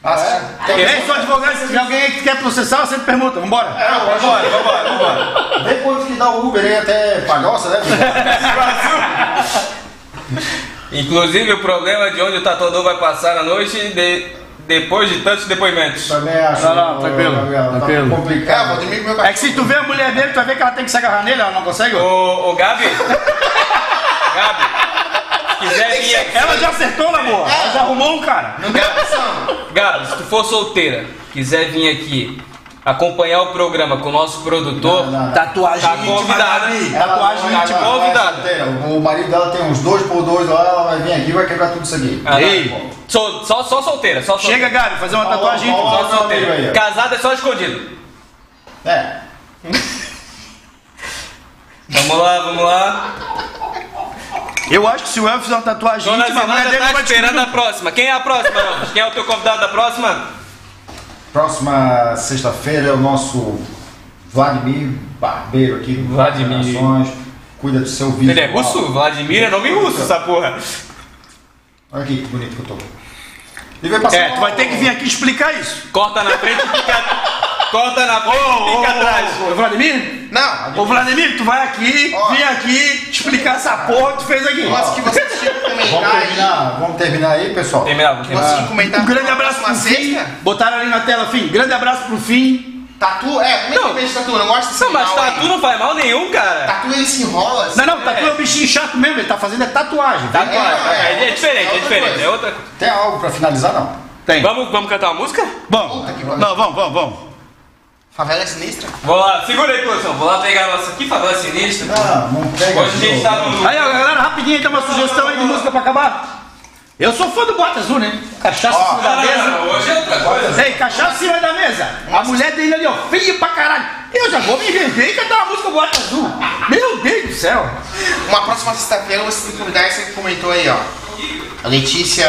Nossa, Ei, sou advogado, se alguém que quer processar, você me pergunta, vambora. Vambora, vambora, vambora. Depois que dá o Uber aí até Palhoça, né? Inclusive, o problema de onde o tatuador vai passar a noite de- depois de tantos depoimentos. Também acho. Não, não, tranquilo, Gabriel, tranquilo. Tá É, complicado. dormir com meu É que se tu vê a mulher dele, tu vai ver que ela tem que se agarrar nele, ela não consegue? Ô, ô Gabi. Gabi. Se quiser vir aqui. Ela já acertou, Lagoa. Ela já arrumou um cara. Não quero pressão. Gabi, se tu for solteira, quiser vir aqui acompanhar o programa com o nosso produtor, Não, não. Tatuagem Tá convidada. Tatuagem íntima. convidada. O marido dela tem uns dois por dois lá, ela vai vir aqui e vai quebrar tudo isso aqui. Ah, não. Ei. Só, só, só solteira, só solteira. Chega, Gabi, fazer uma tatuagem íntima. Só solteira. Casada é só escondido. É. Vamos lá, vamos lá. Eu acho que se o El fizer uma tatuagem Dona íntima, a mulher dele tá vai esperando a próxima. Quem é a próxima? Quem é o teu convidado da próxima? Próxima sexta-feira é o nosso Vladimir Barbeiro aqui do Vladimir. Operações. Cuida do seu vídeo. Ele é russo? Vladimir é nome russo, essa porra. Olha aqui que bonito que eu tô. Ele vai passar É, tu vai ter que vir aqui explicar isso. Corta na frente e fica. Corta na frente e fica atrás. Vladimir? Não, Ô, Vladimir, tu vai aqui, Ó. vem aqui explicar essa porra que tu fez aqui. mas que vocês tinham que Vamos comentar aí. terminar, vamos terminar aí, pessoal. Terminar, Vocês tinham terminar. que comentar Um grande abraço próxima pro Fim. sexta. Botaram ali na tela, Fim. Grande abraço pro Fim. Tatu, é, como é que Não. eu vejo tatu? Eu não gosto desse Não, mas aí. tatu não faz mal nenhum, cara. Tatu ele se enrola assim. Não, não, tatu é um bichinho chato mesmo, ele tá fazendo é tatuagem. tá? Tatuagem, É, é, é, é diferente, é é diferente, coisa. é outra coisa. Tem algo pra finalizar, não? Tem. Vamos, vamos cantar uma música? Vamos. Puta que pariu. Não, vamos, vamos, vamos. Favela é sinistra? Vou lá, segura aí, produção. Vou lá pegar a nossa aqui, favela sinistra. Não, não pega. Hoje a gente tá no. Aí, ó, galera, rapidinho, tem uma sugestão aí de música pra acabar. Eu sou fã do Bota Azul, né? Cachaça em cima da mesa. não, hoje é outra coisa. Ei, cachaça em cima da mesa. A mulher dele ali, ó, feia pra caralho. Eu já vou me vender e cantar uma música do Bota Azul. Meu Deus do céu. Uma próxima sexta-feira você tem que convidar essa que comentou aí, ó. A Letícia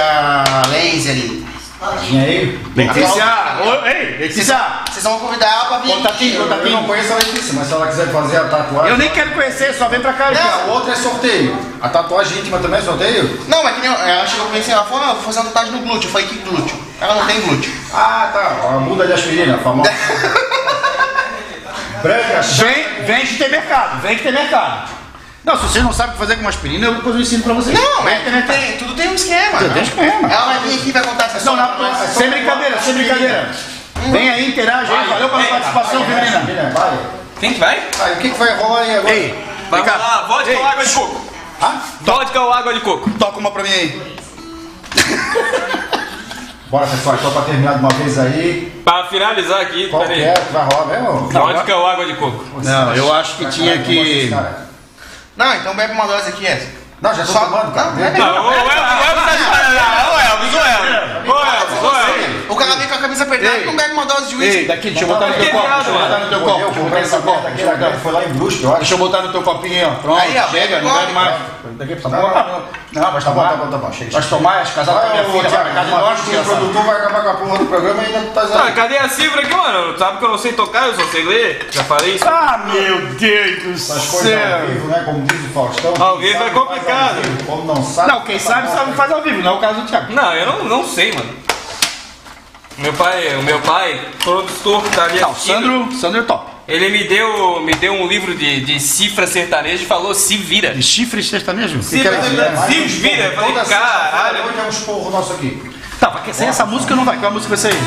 Lenz ali. Vinha aí. Letícia, ô, ei, Letícia, Vocês vão convidar ela pra vir. Contatinho. Eu não conheço a Letícia, mas se ela quiser fazer a tatuagem. eu nem quero conhecer, só vem pra cá. A cara. outra é sorteio. A tatuagem íntima também é sorteio? Não, mas que nem ela chegou pra mim assim, ela falou, ah, eu vou fazer uma tatuagem no glúteo. Eu falei, que glúteo? Ela não tem glúteo. Ah, tá. A bunda de aspirina, a famosa. Branca. Vem, vem que tem mercado, vem que tem mercado. Não, se vocês não sabem o que fazer com uma aspirina, eu depois eu ensino pra vocês. Não, mas que tem tudo tem um esquema. Tudo né? tem esquema. Ela vai vir aqui e vai contar essa história. não, sem brincadeira, sem brincadeira. Vem aí, interage aí, valeu pela participação, vai. Quem que vai? Aí, o que, que vai rolar aí agora? Ei, Vai vem cá. rolar vodka Ei, ou água de coco? Ah, Vodka ou água de coco? toca uma pra mim aí. Bora, pessoal, então pra terminar de uma vez aí. Pra finalizar aqui, Qual que peraí. é que vai rolar mesmo? Vodka ou água de coco? Não, eu acho que tinha que. Não, então bebe uma dose aqui, Edson. Não, já Só- tomando, cara. Não, bebe. Não, o Elvis, o Elvis tá de parada. Ô Elvis, ô Elvis. Ô Elvis, ô Elvis. O cara vem com a camisa apertada Ei. e não bebe uma dose de Ei, uísque. daqui, deixa eu botar no teu Que copo. Deixa eu botar no teu copo. Deixa eu botar no essa teu copo. foi lá em Brusque, acho. Deixa eu botar no teu copinho aí, ó. Pronto, chega, não bebe mais. Daqui pra Tá bom. Não, vai Tá bom, tá bom, tá bom. Chega, Vai tomar, as casar com a minha filha, casa de nós, que o produtor vai acabar com a porra do programa e ainda tá Ah, cadê a cifra aqui, mano? Sabe que eu não sei tocar, eu só sei ler. Já falei isso. Ah, meu Deus do Essas coisas ao céu. vivo, né? Como diz o Faustão. Ao vivo é complicado. Como não sabe. Não, quem sabe, sabe faz ao vivo, não é o caso do Thiago. Não, eu não, não sei, mano. Meu pai, o meu pai, produtor que tá ali Não, Sandro, Sandro é top. ele me deu, me deu um livro de, de cifra sertaneja e falou se vira. De chifre sertanejo? Que Se que vira, Se porros. eu falei, caralho. Hoje é um esporro nosso aqui. Tá, ser essa música não vai, qual a música vai ser?